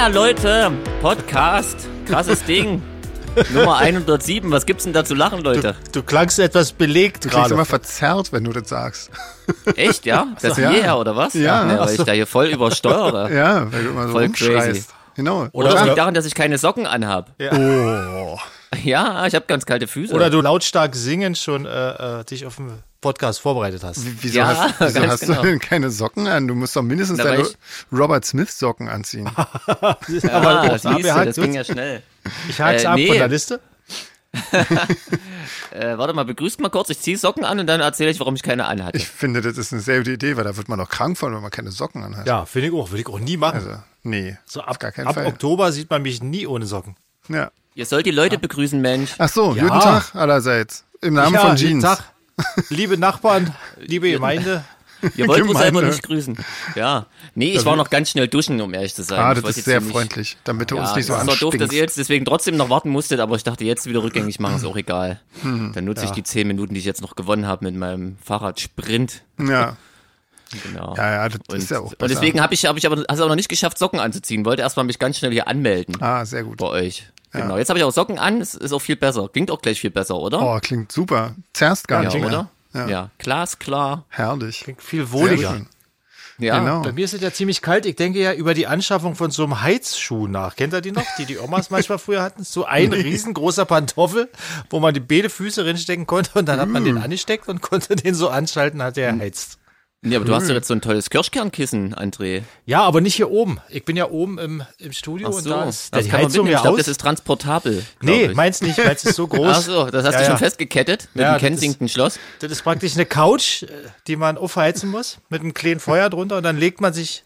Yeah, Leute, Podcast, krasses Ding. Nummer 107, was gibt's denn da zu lachen, Leute? Du klangst etwas belegt Du klingst gerade. immer verzerrt, wenn du das sagst. Echt, ja? Das Ja. hierher, oder was? Ja. Ne, weil ich da hier voll übersteuere. Ja, weil du immer so Voll rumschreist. crazy. Genau. Oder es Oder- liegt daran, dass ich keine Socken anhab. Oh. Ja, ich habe ganz kalte Füße. Oder du lautstark singen schon äh, äh, dich auf den Podcast vorbereitet hast. Wieso Ja, hast, wieso ganz hast genau. du denn keine Socken an? Du musst doch mindestens deine Robert Smith Socken anziehen. ja, Aber siehst du, abgehakt das ging ja schnell. Ich hak's Äh, ab nee. von der Liste. Äh, warte mal, begrüßt mal kurz, ich ziehe Socken an und dann erzähle ich, warum ich keine anhatte. Ich finde, das ist eine sehr gute Idee, weil da wird man doch krank von, wenn man keine Socken anhat. Ja, finde ich auch. Würde ich auch nie machen. Also, nee, so ab, gar keinen ab Fall. Oktober sieht man mich nie ohne Socken. Ja. Ihr sollt die Leute begrüßen, Mensch. Ach so, Ja. guten Tag allerseits. Im Namen ja, von guten Jeans. Tag, liebe Nachbarn, liebe Gemeinde. Ihr wollt wohl selber Gemeinde. nicht grüßen. Ja. Nee, ich war noch ganz schnell duschen, um ehrlich zu sein. Ah, Ich das ist sehr nicht- freundlich, damit du Ja, uns nicht so das ist zwar doof, dass anstinkst. ihr jetzt deswegen trotzdem noch warten musstet, aber ich dachte, jetzt wieder rückgängig machen, ist auch egal. Hm. Dann nutze ich die zehn Minuten, die ich jetzt noch gewonnen habe mit meinem Fahrradsprint. Ja, Genau. ja, ja, das Und, ist ja auch und besser. deswegen habe ich, hab ich aber, hast du auch noch nicht geschafft, Socken anzuziehen. Wollte erstmal mich ganz schnell hier anmelden Ah, sehr gut. bei euch. Genau. Jetzt habe ich auch Socken an, es ist auch viel besser. Klingt auch gleich viel besser, oder? Oh, klingt super. Zerst gar ja, nicht mehr. oder? Ja. Ja. glasklar. Herrlich. Klingt viel wohliger. Ja. Genau. Bei mir ist es ja ziemlich kalt. Ich denke ja über die Anschaffung von so einem Heizschuh nach. Kennt ihr die noch, die die Omas manchmal früher hatten? So ein riesengroßer Pantoffel, wo man die beide Füße reinstecken konnte und dann hat man den Mm. angesteckt und konnte den so anschalten, hat der heizt. Nee, aber du hast ja jetzt so ein tolles Kirschkernkissen, André. Ja, aber nicht hier oben. Ich bin ja oben im, im Studio Ach und so, da das ist da die kann man mitnehmen. ja Ich glaube, das ist transportabel. nee, ich. meins nicht. Meins ist so groß. Ach so, das hast Ja, du schon ja. festgekettet mit Ja, dem das ist- Kensington-Schloss. Das ist praktisch eine Couch, äh, die man aufheizen muss, mit einem kleinen Feuer drunter und dann legt man sich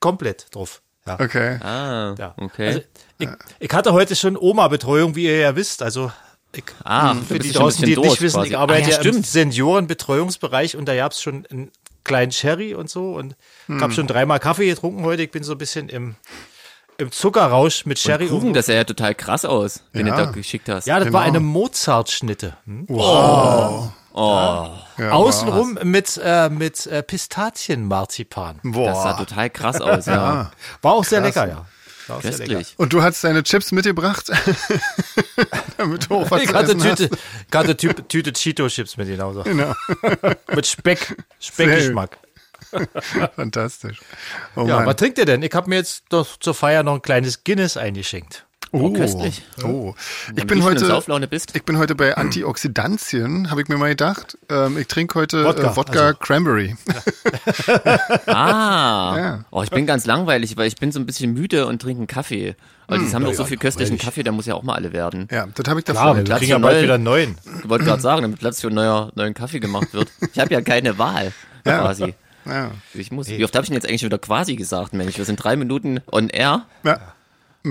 komplett drauf. Ja. Okay. Ah, Ja. okay. Also, ich, ich hatte heute schon Oma-Betreuung, wie ihr ja wisst. Also ich, ah, für die ein draußen, die nicht wissen, quasi. ich arbeite ah, ja, ja, im stimmt. Seniorenbetreuungsbereich und da gab es schon einen kleinen Sherry und so und ich habe schon dreimal Kaffee getrunken heute. Ich bin so ein bisschen im, im Zuckerrausch mit Sherry. Kuchen, das sah ja total krass aus, den Ja. du da geschickt hast. ja, das war Genau. eine Mozart-Schnitte. Hm? oh, Ja, Außenrum mit, äh, mit äh, Pistazienmarzipan. Das sah total krass aus, ja. War auch sehr lecker, ja. Köstlich. Und du hast deine Chips mitgebracht? Damit du auch was Ich hatte essen Tüte, hatte Tü- Tüte Cheeto-Chips mit genauso. Genau. Mit Speck, Speckgeschmack. Fantastisch. Oh Ja, Mann. was trinkt ihr denn? Ich habe mir jetzt doch zur Feier noch ein kleines Guinness eingeschenkt. Oh, köstlich. Oh. Ich Wenn bin heute, ich bin heute bei Antioxidantien, habe ich mir mal gedacht. Ähm, ich trinke heute Wodka, Wodka, äh, Wodka also. Cranberry. Ah, Ja. oh, ich bin ganz langweilig, weil ich bin so ein bisschen müde und trinke einen Kaffee. Aber die haben doch so viel köstlichen Kaffee, da muss ja auch mal alle werden. Ja, das habe ich davor. Klar, wir kriegen ja bald wieder einen neuen. Ich wollte gerade sagen, damit Platz für einen neuer, neuen Kaffee gemacht wird. Ich habe ja keine Wahl, Ja. quasi. ja. Ich muss. Wie oft habe ich denn jetzt eigentlich wieder quasi gesagt, Mensch? Wir sind drei Minuten on air. ja.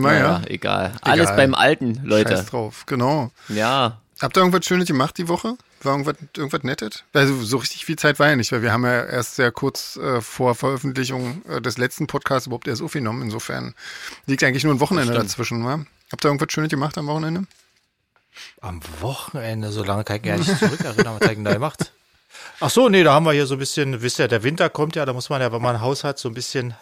Naja, Naja, egal. Alles Egal. beim Alten, Leute. scheiß drauf. Genau. Ja. Habt ihr irgendwas Schönes gemacht die Woche? War irgendwas, irgendwas Nettes? Also so richtig viel Zeit war ja nicht, weil wir haben ja erst sehr kurz äh, vor Veröffentlichung äh, des letzten Podcasts überhaupt erst aufgenommen. Insofern liegt eigentlich nur ein Wochenende dazwischen. Wa? Habt ihr irgendwas Schönes gemacht am Wochenende? Am Wochenende, so lange kann ich gar nicht zurückerinnern, was ich denn da gemacht? Ach so, nee, da haben wir hier so ein bisschen, wisst ihr, der Winter kommt ja, da muss man ja, wenn man ein Haus hat, so ein bisschen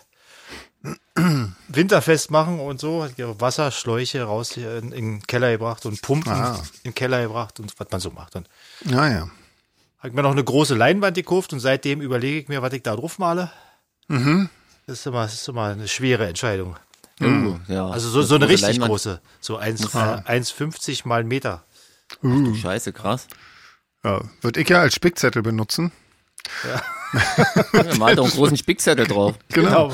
winterfest machen und so. Hier Wasserschläuche raus hier in, in den Keller gebracht und Pumpen Ah. in den Keller gebracht und was man so macht. Und Naja. habe ich mir noch eine große Leinwand gekauft und seitdem überlege ich mir, was ich da drauf male. Mhm. Das ist immer, das ist immer eine schwere Entscheidung. Uh, ja. Also so, so eine richtig Leinwand. große, so 1, äh, 1,50 mal Meter. Du Scheiße, krass. Ja, Würde ich ja als Spickzettel benutzen. Ja, mal doch einen großen Spickzettel drauf. Genau.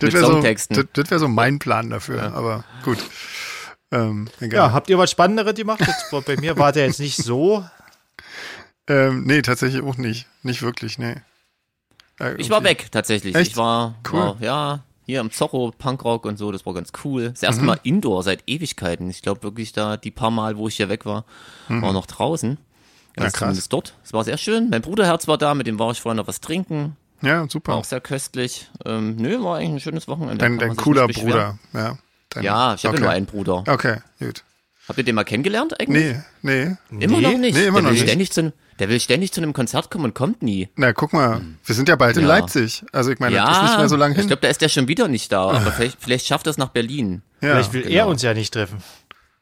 Das wäre so, das, das wär so mein Plan dafür. Aber gut. Ähm, Ja, habt ihr was Spannenderes gemacht? War, bei mir war der jetzt nicht so. Ähm, nee, tatsächlich auch nicht. Nicht wirklich, nee. Äh, Ich war weg, tatsächlich. Echt? Ich war, Cool. war, ja, hier am Zorro, Punkrock und so, das war ganz cool. Das erste Mhm. Mal Indoor seit Ewigkeiten. Ich glaube wirklich da, die paar Mal, wo ich hier weg war, war noch draußen. Ja, Also krass. zumindest dort. Es war sehr schön. Mein Bruderherz war da, mit dem war ich vorhin noch was trinken. Ja, War super. auch sehr köstlich. Ähm, nö, war eigentlich ein schönes Wochenende. Dein, dein cooler nicht. Bruder. Ja, dein, Ja, ich habe okay. nur einen Bruder. Okay, gut. Habt ihr den mal kennengelernt eigentlich? Nee, nee. Immer Nee? noch nicht. Nee, immer der noch will nicht. Ständig zu, einem- der will ständig zu einem Konzert kommen und kommt nie. Na, guck mal, wir sind ja bald in. Ja. Leipzig. Also ich meine, das ist Ja, nicht mehr so lange ich hin. glaube, da ist der schon wieder nicht da, aber vielleicht, vielleicht schafft er es nach Berlin. ja, Vielleicht will er genau. uns ja nicht treffen.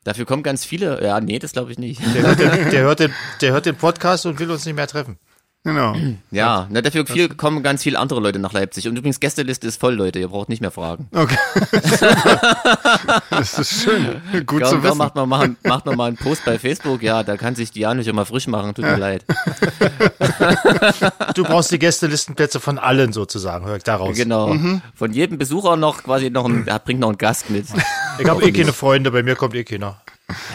Dafür kommen ganz viele. Ja, nee, das glaube ich nicht. Der hört, den, der, hört den, der hört den Podcast und will uns nicht mehr treffen. Genau. Ja, na, dafür viel, kommen ganz viele andere Leute nach Leipzig. Und übrigens, Gästeliste ist voll, Leute. Ihr braucht nicht mehr fragen. Okay. das ist schön. Gut Ja, zu wissen. macht man, machen, macht man mal einen Post bei Facebook. Ja, da kann sich die Janusz immer frisch machen. Tut mir leid. Du brauchst die Gästelistenplätze von allen sozusagen, hör ich daraus. Genau. Mhm. Von jedem Besucher noch quasi noch ein, er bringt noch einen Gast mit. Ich habe eh keine Freunde, bei mir kommt eh keiner.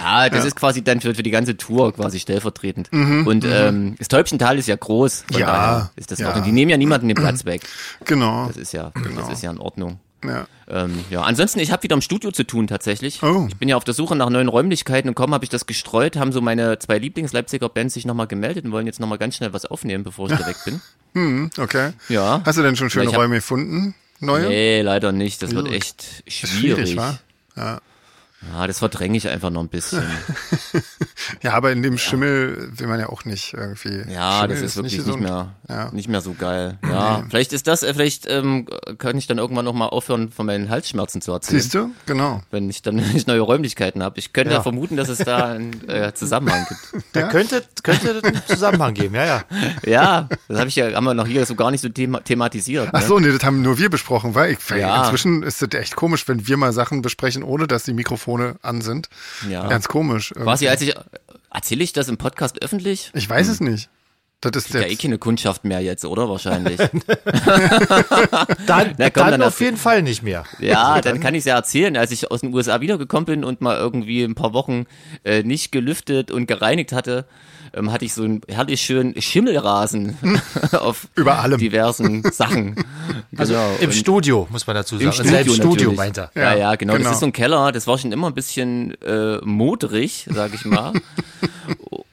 Ja, das ist quasi dann für, für die ganze Tour quasi stellvertretend. Und ähm, das Täubchental ist ja groß. Von Mhm, Ja, ist das ja. Die nehmen ja niemanden den Platz weg. Genau. Das ist ja, das ist ja in Ordnung. Ja. Ähm, ja, ansonsten, ich habe wieder im Studio zu tun tatsächlich. Oh. Ich bin ja auf der Suche nach neuen Räumlichkeiten und kaum habe ich das gestreut, haben so meine zwei Lieblings-Leipziger Bands sich nochmal gemeldet und wollen jetzt nochmal ganz schnell was aufnehmen, bevor ich da weg bin. Hm, okay. Ja. Hast du denn schon schöne Räume gefunden? Neue? Nee, leider nicht. Das wird echt Ist schwierig. wa? Ja. Ja, das verdränge ich einfach noch ein bisschen. ja, aber in dem Schimmel will man ja auch nicht irgendwie. Ja, Schimmel das ist wirklich nicht, gesund. mehr, Ja. nicht mehr so geil. Ja, vielleicht ist das, äh, vielleicht ähm, kann ich dann irgendwann noch mal aufhören, von meinen Halsschmerzen zu erzählen. Siehst du? Genau. Wenn ich dann ich neue Räumlichkeiten habe. Ich könnte ja. Ja. vermuten, dass es da einen äh, Zusammenhang gibt. Da könnte, könnte einen Zusammenhang geben, ja, ja. Ja, das habe ich ja, haben wir noch hier so gar nicht so thema thematisiert. Ach Ne? so, nee, das haben nur wir besprochen, weil ich, Ja. inzwischen ist das echt komisch, wenn wir mal Sachen besprechen, ohne dass die Mikrofone an sind. Ja. Ganz komisch. Quasi als ich, erzähle ich das im Podcast öffentlich? Ich weiß es nicht. Das ist Ja, eh keine Kundschaft mehr jetzt, oder? Wahrscheinlich. Dann, Na, komm, dann, dann auf jeden Fall nicht mehr. Ja, dann kann ich es ja erzählen, als ich aus den USA wiedergekommen bin und mal irgendwie ein paar Wochen äh, nicht gelüftet und gereinigt hatte, ähm, hatte ich so einen herrlich schönen Schimmelrasen auf Über allem. diversen Sachen. Also Genau. im Und- Studio, muss man dazu sagen. Im Also Studio, Im Studio meint er. Ja, ja, genau. genau. Das ist so ein Keller. Das war schon immer ein bisschen äh, modrig, sag ich mal.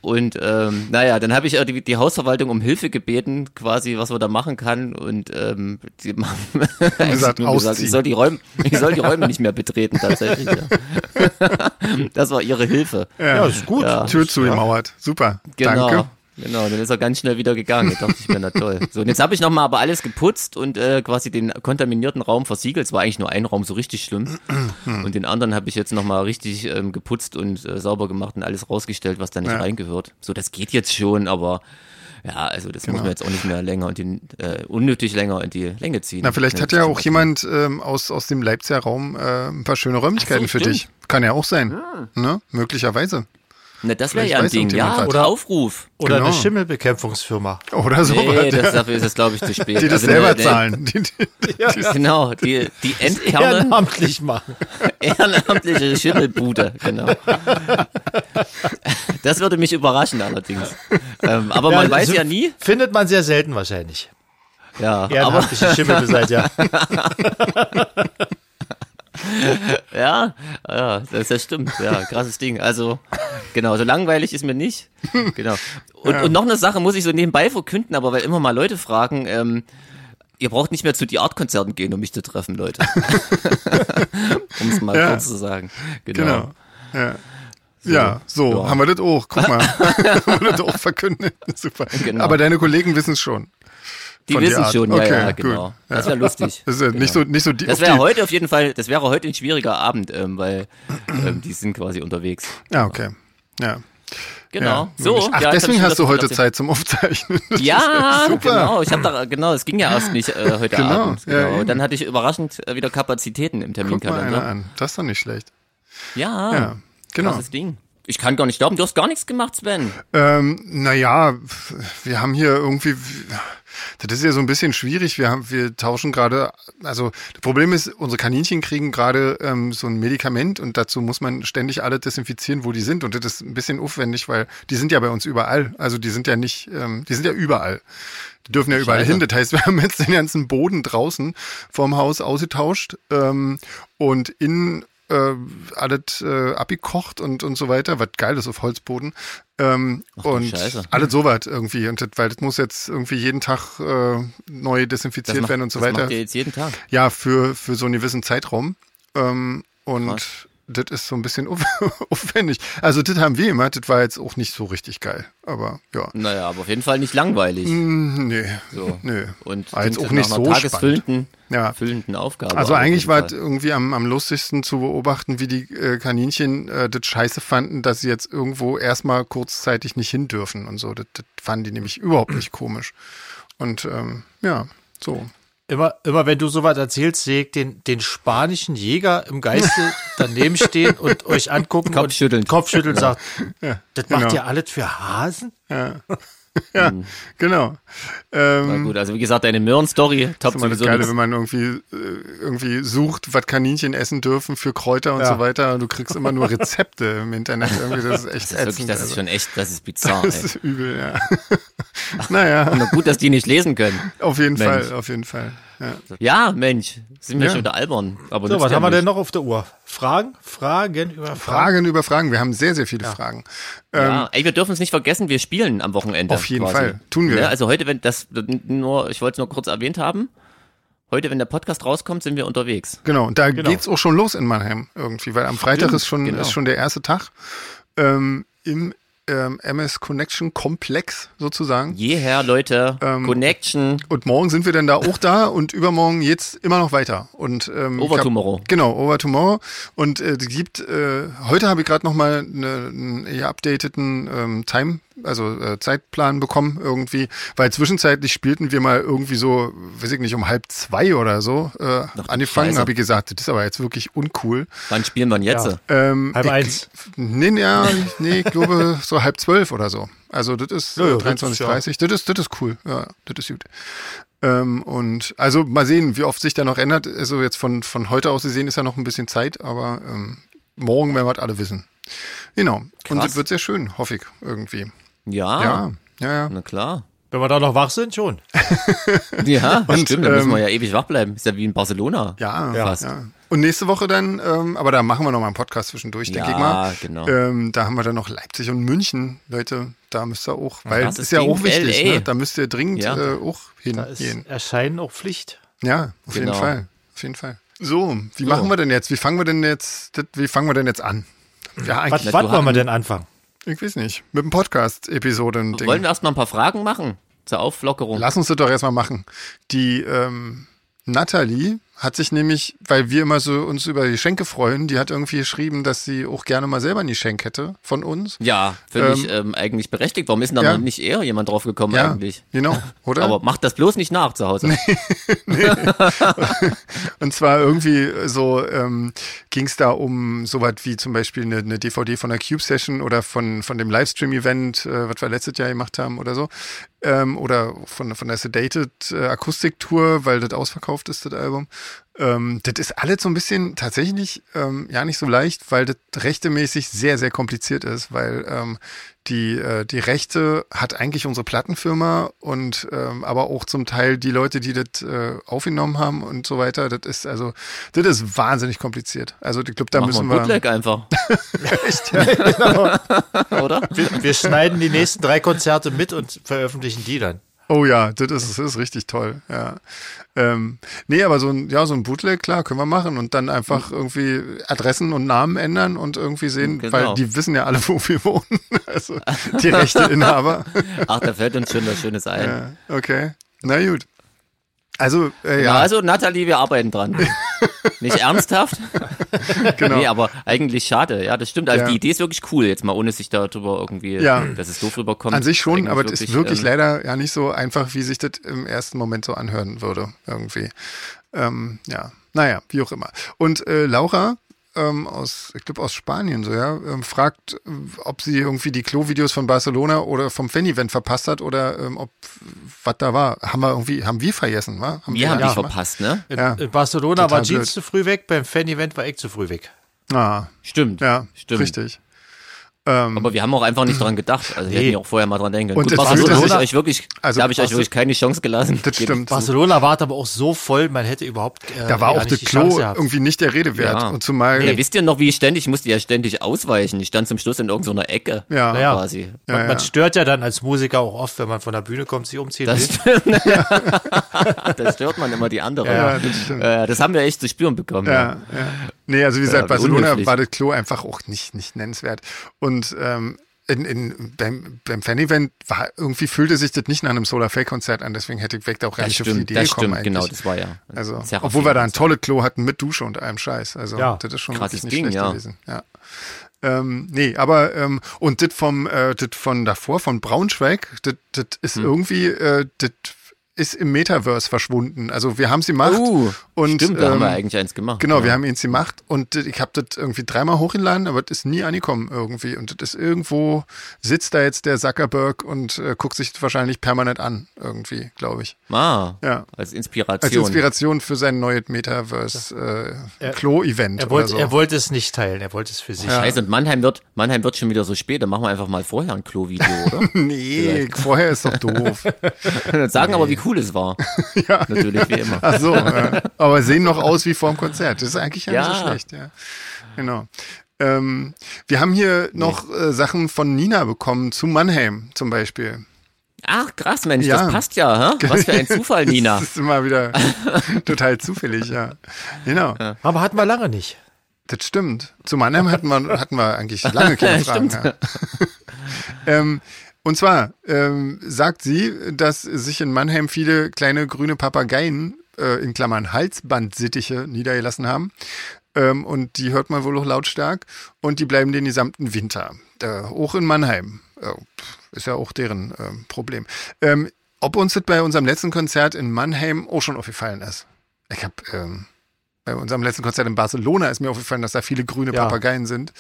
Und ähm, naja, dann habe ich äh, die, die Hausverwaltung um Hilfe gebeten, quasi, was man da machen kann. Und ähm, die haben gesagt, gesagt, ich soll die Räume, ich soll die Räume nicht mehr betreten, tatsächlich. Ja. das war ihre Hilfe. Ja, ist gut. Ja. Tür zugemauert. Super. Genau. Danke. Genau, dann ist er ganz schnell wieder gegangen. Da dachte ich mir, na toll. So, und jetzt habe ich nochmal aber alles geputzt und äh, quasi den kontaminierten Raum versiegelt. Es war eigentlich nur ein Raum, so richtig schlimm. Und den anderen habe ich jetzt nochmal richtig ähm, geputzt und äh, sauber gemacht und alles rausgestellt, was da nicht Ja. reingehört. So, das geht jetzt schon, aber ja, also das muss man jetzt auch nicht mehr länger und die, äh, unnötig länger in die Länge ziehen. Na, vielleicht Ja, hat ja auch jemand ähm, aus, aus dem Leipziger Raum äh, ein paar schöne Räumlichkeiten so, für stimmt. dich. Kann ja auch sein. Ne? Möglicherweise. Na, das wäre ja ein Ding, ja. Oder Aufruf. Oder Genau. eine Schimmelbekämpfungsfirma. Oder so Nee, das, dafür ist es, glaube ich, zu spät. Die das Also, selber ne, zahlen. Die, die, Genau, die, die Endkerne. Ehrenamtlich machen. Ehrenamtliche Schimmelbude, genau. Das würde mich überraschen allerdings. Ähm, aber man weiß so ja nie. Findet man sehr selten wahrscheinlich. Ja, aber Ehrenamtliche Schimmelbeseitiger. ja, ja, das, das stimmt. Ja, krasses Ding. Also, genau, so langweilig ist mir nicht. Genau. Und, und noch eine Sache muss ich so nebenbei verkünden, aber weil immer mal Leute fragen, ähm, ihr braucht nicht mehr zu die Art-Konzerten gehen, um mich zu treffen, Leute. um es mal Ja. kurz zu sagen. Genau. genau. Ja. Ja, so, Ja. haben wir das auch. Guck mal. haben wir das auch verkündet. Super. Genau. Aber deine Kollegen wissen es schon. Die wissen schon, ja, Okay, ja, gut. genau. Ja. Das wäre lustig. Das ist ja nicht so, nicht so die, Das wäre heute auf jeden Fall, das wäre heute ein schwieriger Abend, ähm, weil ähm, die sind quasi unterwegs. Ah, okay. Ja. Genau. ja. So, Ach, ja, deswegen hast du das heute. Zeit zum Aufzeichnen. Das Ja, super. genau. Ich habe da genau, es ging ja erst nicht äh, heute Genau, Abend. ja, Genau. eben. Dann hatte ich überraschend äh, wieder Kapazitäten im Guck mal einer Terminkalender. an. Das ist doch nicht schlecht. Ja, Ja, genau. krasses Ding. Ich kann gar nicht glauben, du hast gar nichts gemacht, Sven. Ähm, naja, wir haben hier irgendwie, das ist ja so ein bisschen schwierig. Wir haben, wir tauschen gerade, also das Problem ist, unsere Kaninchen kriegen gerade ähm, so ein Medikament und dazu muss man ständig alle desinfizieren, wo die sind. Und das ist ein bisschen aufwendig, weil die sind ja bei uns überall. Also die sind ja nicht, ähm, die sind ja überall. Die dürfen ja überall Scheiße. hin. Das heißt, wir haben jetzt den ganzen Boden draußen vorm Haus ausgetauscht ähm, und innen äh, alles äh, abgekocht und, und so weiter, was geil ist auf Holzboden. Ähm, du und alles sowas irgendwie. Und das, weil das muss jetzt irgendwie jeden Tag äh, neu desinfiziert macht, werden und so das weiter. macht ihr jetzt jeden Tag. Ja, für, für so einen gewissen Zeitraum. Ähm, und Krass. Das ist so ein bisschen auf- aufwendig. Also das haben wir immer, das war jetzt auch nicht so richtig geil. Aber ja. Naja, aber auf jeden Fall nicht langweilig. Hm, Nee, So. nö. Und War jetzt auch nicht so tagesfüllenden Ja. füllenden Aufgabe. Also eigentlich war es irgendwie am, am lustigsten zu beobachten, wie die äh, Kaninchen äh, das scheiße fanden, dass sie jetzt irgendwo erstmal kurzzeitig nicht hin dürfen und so. Das, das fanden die nämlich überhaupt nicht komisch. Und ähm, ja, so. Immer, immer wenn du sowas erzählst, sehe ich den, den spanischen Jäger im Geiste daneben stehen und euch angucken Kopfschütteln. und Kopfschütteln sagt, das macht genau. ihr alles für Hasen? Ja, genau. Na Ähm, gut, also wie gesagt, deine Möhren-Story top ist immer das Geile, nix. wenn man irgendwie, äh, irgendwie sucht, was Kaninchen essen dürfen für Kräuter und Ja. so weiter. Und du kriegst immer nur Rezepte im Internet. Irgendwie, das ist echt Das ist wirklich, das ist also. schon echt, das ist bizarr. das ey. ist übel, ja. naja, Na gut, dass die nicht lesen können. auf jeden Mensch. Fall, auf jeden Fall. Ja. Ja, Mensch, sind wir Ja. schon wieder albern. Aber So, was ja haben wir denn noch auf der Uhr? Fragen? Fragen über Fragen? Fragen über Fragen. Wir haben sehr, sehr viele Fragen. Ja, ey, wir dürfen es nicht vergessen, wir spielen am Wochenende. Auf jeden quasi. Fall. Tun wir. Ne, also heute, wenn das nur, ich wollte es nur kurz erwähnt haben, heute, wenn der Podcast rauskommt, sind wir unterwegs. Genau, und da Genau. geht's auch schon los in Mannheim irgendwie, weil am Freitag ist schon, genau. ist schon der erste Tag ähm, im ähm, MS Connection Komplex sozusagen. Jeher, Leute, Ähm, Connection, Und morgen sind wir dann da auch da und übermorgen jetzt immer noch weiter. Und, ähm, Over hab- tomorrow. Genau, over tomorrow. Und äh, es gibt, äh, heute habe ich gerade nochmal eine, einen eher updateten ähm, Time, also äh, Zeitplan bekommen irgendwie, weil zwischenzeitlich spielten wir mal irgendwie so, weiß ich nicht, um halb zwei oder so äh, angefangen, habe ich gesagt, das ist aber jetzt wirklich uncool. wann spielen wir denn jetzt? Ja. Ähm, Halb ich, eins. Nee, ja, nee, ich glaube so halb zwölf oder so. Also das ist Ja, ja, äh, das ist ja- 23.30 das ist, das ist cool. Ja, das ist gut. Ähm, und also mal sehen, wie oft sich da noch ändert. Also jetzt von, von heute aus gesehen ist ja noch ein bisschen Zeit, aber ähm, morgen werden wir das alle wissen. Genau. Und Krass. das wird sehr schön, hoffe ich irgendwie. Ja, Ja, ja, ja. na klar. Wenn wir da noch wach sind, schon. Ja, Und, stimmt, da müssen wir ähm, ja ewig wach bleiben. Ist ja wie in Barcelona. Ja, Ja. Fast. ja. Und nächste Woche dann, ähm, aber da machen wir noch mal einen Podcast zwischendurch, denke Ja, ich mal. genau. Ähm, da haben wir dann noch Leipzig und München, Leute. Da müsst ihr auch, weil das ist ist ja auch wichtig, ne? Da müsst ihr dringend Ja. äh, auch Da ist hingehen. Erscheinen auch Pflicht. Ja, auf jeden Genau. Fall. Auf jeden Fall. So, wie machen wir denn jetzt? Wie fangen wir denn jetzt, wie fangen wir denn jetzt an? Ja, Was, eigentlich, was du wollen wir denn anfangen? Ich weiß nicht. Mit dem Podcast-Episode ein Ding. Wollen wir erst noch ein paar Fragen machen zur Auflockerung? Lass uns das doch erstmal machen. Die ähm, Natalie hat sich nämlich, weil wir immer so uns über Geschenke freuen, die hat irgendwie geschrieben, dass sie auch gerne mal selber ein Geschenk hätte von uns. Ja, finde ich ähm, eigentlich berechtigt. Warum ist denn da ja. noch nicht eher jemand drauf gekommen Ja, eigentlich? genau, oder? Aber macht das bloß nicht nach zu Hause. Und zwar irgendwie so ähm, ging es da um sowas wie zum Beispiel eine, eine DVD von der Cube Session oder von, von dem Livestream-Event, äh, was wir letztes Jahr gemacht haben oder so. Ähm, oder von, von der Sedated äh, Akustiktour, weil das ausverkauft ist, das Album. Ähm, das ist alles so ein bisschen tatsächlich ähm, ja nicht so leicht, weil das rechtemäßig sehr, sehr kompliziert ist, weil ähm, die, äh, die Rechte hat eigentlich unsere Plattenfirma und ähm, aber auch zum Teil die Leute, die das äh, aufgenommen haben und so weiter. Das ist also, das ist wahnsinnig kompliziert. Also ich glaube, da Machen wir müssen ein wir. Bootleg einfach. Echt, ja. Oder? Wir, wir schneiden die nächsten drei Konzerte mit und veröffentlichen die dann. Oh ja, das ist, das ist richtig toll. Ja. Ähm, nee, aber so ein, ja, so ein Bootleg, klar, können wir machen und dann einfach irgendwie Adressen und Namen ändern und irgendwie sehen, Genau. weil die wissen ja alle, wo wir wohnen. Also die Rechteinhaber. Ach, da fällt uns schon was Schönes ein. ja, okay. Na gut. Also, äh, Na, ja, also, Nathalie, wir arbeiten dran. Nicht ernsthaft? genau. Nee, aber eigentlich schade. Ja, das stimmt. Also Ja. die Idee ist wirklich cool, jetzt mal ohne sich darüber irgendwie, Ja. dass es doof rüberkommt. An sich schon, aber das ist wirklich ähm, leider ja nicht so einfach, wie sich das im ersten Moment so anhören würde, irgendwie. Ähm, ja, naja, wie auch immer. Und äh, Laura ähm, aus, ich glaube aus Spanien so, ja, ähm, fragt, ob sie irgendwie die Klo-Videos von Barcelona oder vom Fan-Event verpasst hat oder ähm, ob was da war. Haben wir irgendwie, haben wir vergessen, wa? Haben Wir haben ja verpasst, ne? In, Ja. in Barcelona Total war Jeans blöd. zu früh weg, beim Fan-Event war ich zu früh weg. Ah, Stimmt. ja, Stimmt. richtig. Ähm, Aber wir haben auch einfach nicht dran gedacht. Also wir hätten ja auch vorher mal dran denken können. Und Gut, Barcelona ich sich- euch wirklich, also da habe ich euch wirklich keine Chance gelassen. das stimmt. Barcelona war aber auch so voll, man hätte überhaupt äh, Da war auch das die Klo irgendwie nicht der Rede wert. Ja. Und zumal, Ja, wisst ihr noch, wie ich ständig, ich musste ja ständig ausweichen. Ich stand zum Schluss in irgendeiner Ecke. Ja. Naja. Quasi. Man, Ja, ja. man stört ja dann als Musiker auch oft, wenn man von der Bühne kommt, sich umziehen Das will. das stört man immer die andere. Ja, das stimmt. Äh, das haben wir echt zu spüren bekommen. ja, ja. Nee, also wie gesagt, wie Barcelona unhöflich. war das Klo einfach auch nicht, nicht nennenswert. Und ähm, in, in, beim, beim Fan-Event war irgendwie fühlte sich das nicht nach einem Solar Fake-Konzert an, deswegen hätte ich weg da auch gar Das nicht auf die stimmt, Idee das gekommen stimmt, genau, das war ja. Also, obwohl wir da ein tolles Klo hatten mit Dusche und allem Scheiß. Also, Ja. das ist schon Krasses wirklich nicht Ding, schlecht ja. gewesen. Ja. Ähm, nee, aber ähm, und das vom äh, das von davor von Braunschweig, das das ist Hm. irgendwie äh, das ist im Metaverse verschwunden. Also wir haben sie gemacht Uh, und stimmt, da haben wir ähm, eigentlich eins gemacht. Genau, ja. wir haben ihn gemacht und äh, ich habe das irgendwie dreimal hochgeladen, aber das ist nie angekommen irgendwie. Und das ist irgendwo, sitzt da jetzt der Zuckerberg und äh, guckt sich das wahrscheinlich permanent an, irgendwie, glaube ich. Ah, Ja. als Inspiration. Als Inspiration für sein neues Metaverse-Klo-Event. Er oder wollte, so. er wollte es nicht teilen, er wollte es für sich. Scheiße, und Mannheim wird, Mannheim wird schon wieder so spät, dann machen wir einfach mal vorher ein Klo-Video, oder? nee, vorher ist doch doof. Sagen aber, wie cool es war. ja. Natürlich, wie immer. Ach so, ja. aber sehen noch aus wie vorm Konzert. Das ist eigentlich ja, nicht so schlecht, ja. Genau. Ähm, wir haben hier noch äh, Sachen von Nina bekommen zu Mannheim zum Beispiel. Ach, krass, Mensch, Ja. das passt ja, hä? Was für ein Zufall, Nina. Das ist immer wieder total zufällig, ja. Genau, Aber hatten wir lange nicht. das stimmt. Zu Mannheim hatten wir, hatten wir eigentlich lange keine Fragen. Stimmt. Ja. ähm, und zwar ähm, sagt sie, dass sich in Mannheim viele kleine grüne Papageien, äh, in Klammern Halsbandsittiche, niedergelassen haben. Ähm, und die hört man wohl auch lautstark. Und die bleiben den gesamten Winter. Äh, auch in Mannheim. Äh, ist ja auch deren ähm, Problem. Ähm, ob uns das bei unserem letzten Konzert in Mannheim auch schon aufgefallen ist. Ich habe ähm, bei unserem letzten Konzert in Barcelona ist mir aufgefallen, dass da viele grüne Ja. Papageien sind.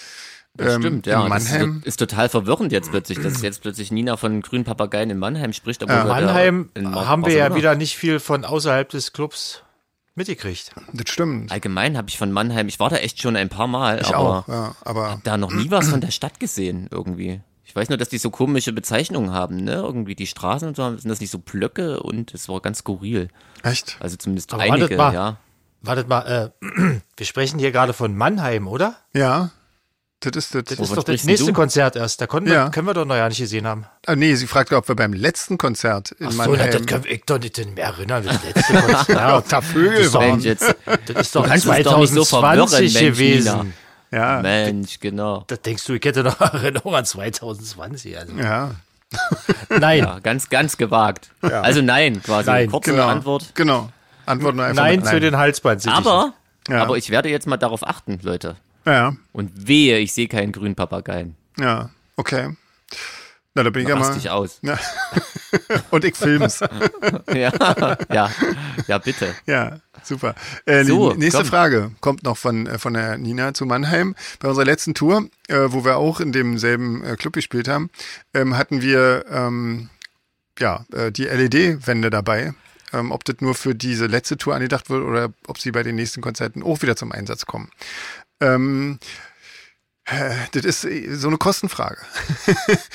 Das Ähm, stimmt, ja. In Das Mannheim. ist, ist total verwirrend jetzt plötzlich, dass jetzt plötzlich Nina von grünen Papageien in Mannheim spricht. Obwohl Ja. da Mannheim in Mar- haben wir ja Barcelona- wieder nicht viel von außerhalb des Clubs mitgekriegt. Das stimmt. Allgemein habe ich von Mannheim, ich war da echt schon ein paar Mal, Ich aber auch, ja, aber hab da noch nie was von der Stadt gesehen irgendwie. Ich weiß nur, dass die so komische Bezeichnungen haben, ne? Irgendwie die Straßen und so sind das nicht so Blöcke und es war ganz skurril. echt. Also zumindest Aber einige, wartet mal. ja. Wartet mal, äh, wir sprechen hier gerade von Mannheim, oder? Ja, das ist das. Das ist doch das nächste du? Konzert erst. Da konnten wir, Ja. können wir doch noch ja nicht gesehen haben. Ah, nee, sie fragte, ob wir beim letzten Konzert in Ach so, na, das Mannheim kann ich doch nicht mehr erinnern. Das letzte Konzert. da Vögel Das war- waren. Mensch, jetzt, Das ist doch kannst es doch nicht so 2020 verwirren, Mensch, gewesen. Ja, Mensch, genau. Das denkst du, ich hätte noch Erinnerung an 2020. Also. ja, Nein, Ja, ganz, ganz gewagt. Also nein, quasi. Nein, Kurze genau. Antwort. Genau. Antwort nur einfach nein mit zu den Halsbandsittichen. Aber, Ja. aber ich werde jetzt mal darauf achten, Leute. Ja, Und wehe, ich sehe keinen grünen Papageien. ja, okay. Na, da bin ich ja mal. dich aus. Ja. Und ich film's. Ja, ja, ja, bitte. Ja, super. Äh, So, nächste komm. Frage kommt noch von, äh, von der Nina zu Mannheim. Bei unserer letzten Tour, äh, wo wir auch in demselben äh, Club gespielt haben, ähm, hatten wir ähm, ja, äh, die LED-Wände dabei. Ähm, ob das nur für diese letzte Tour angedacht wird oder ob sie bei den nächsten Konzerten auch wieder zum Einsatz kommen. Ähm, äh, das ist äh, so eine Kostenfrage.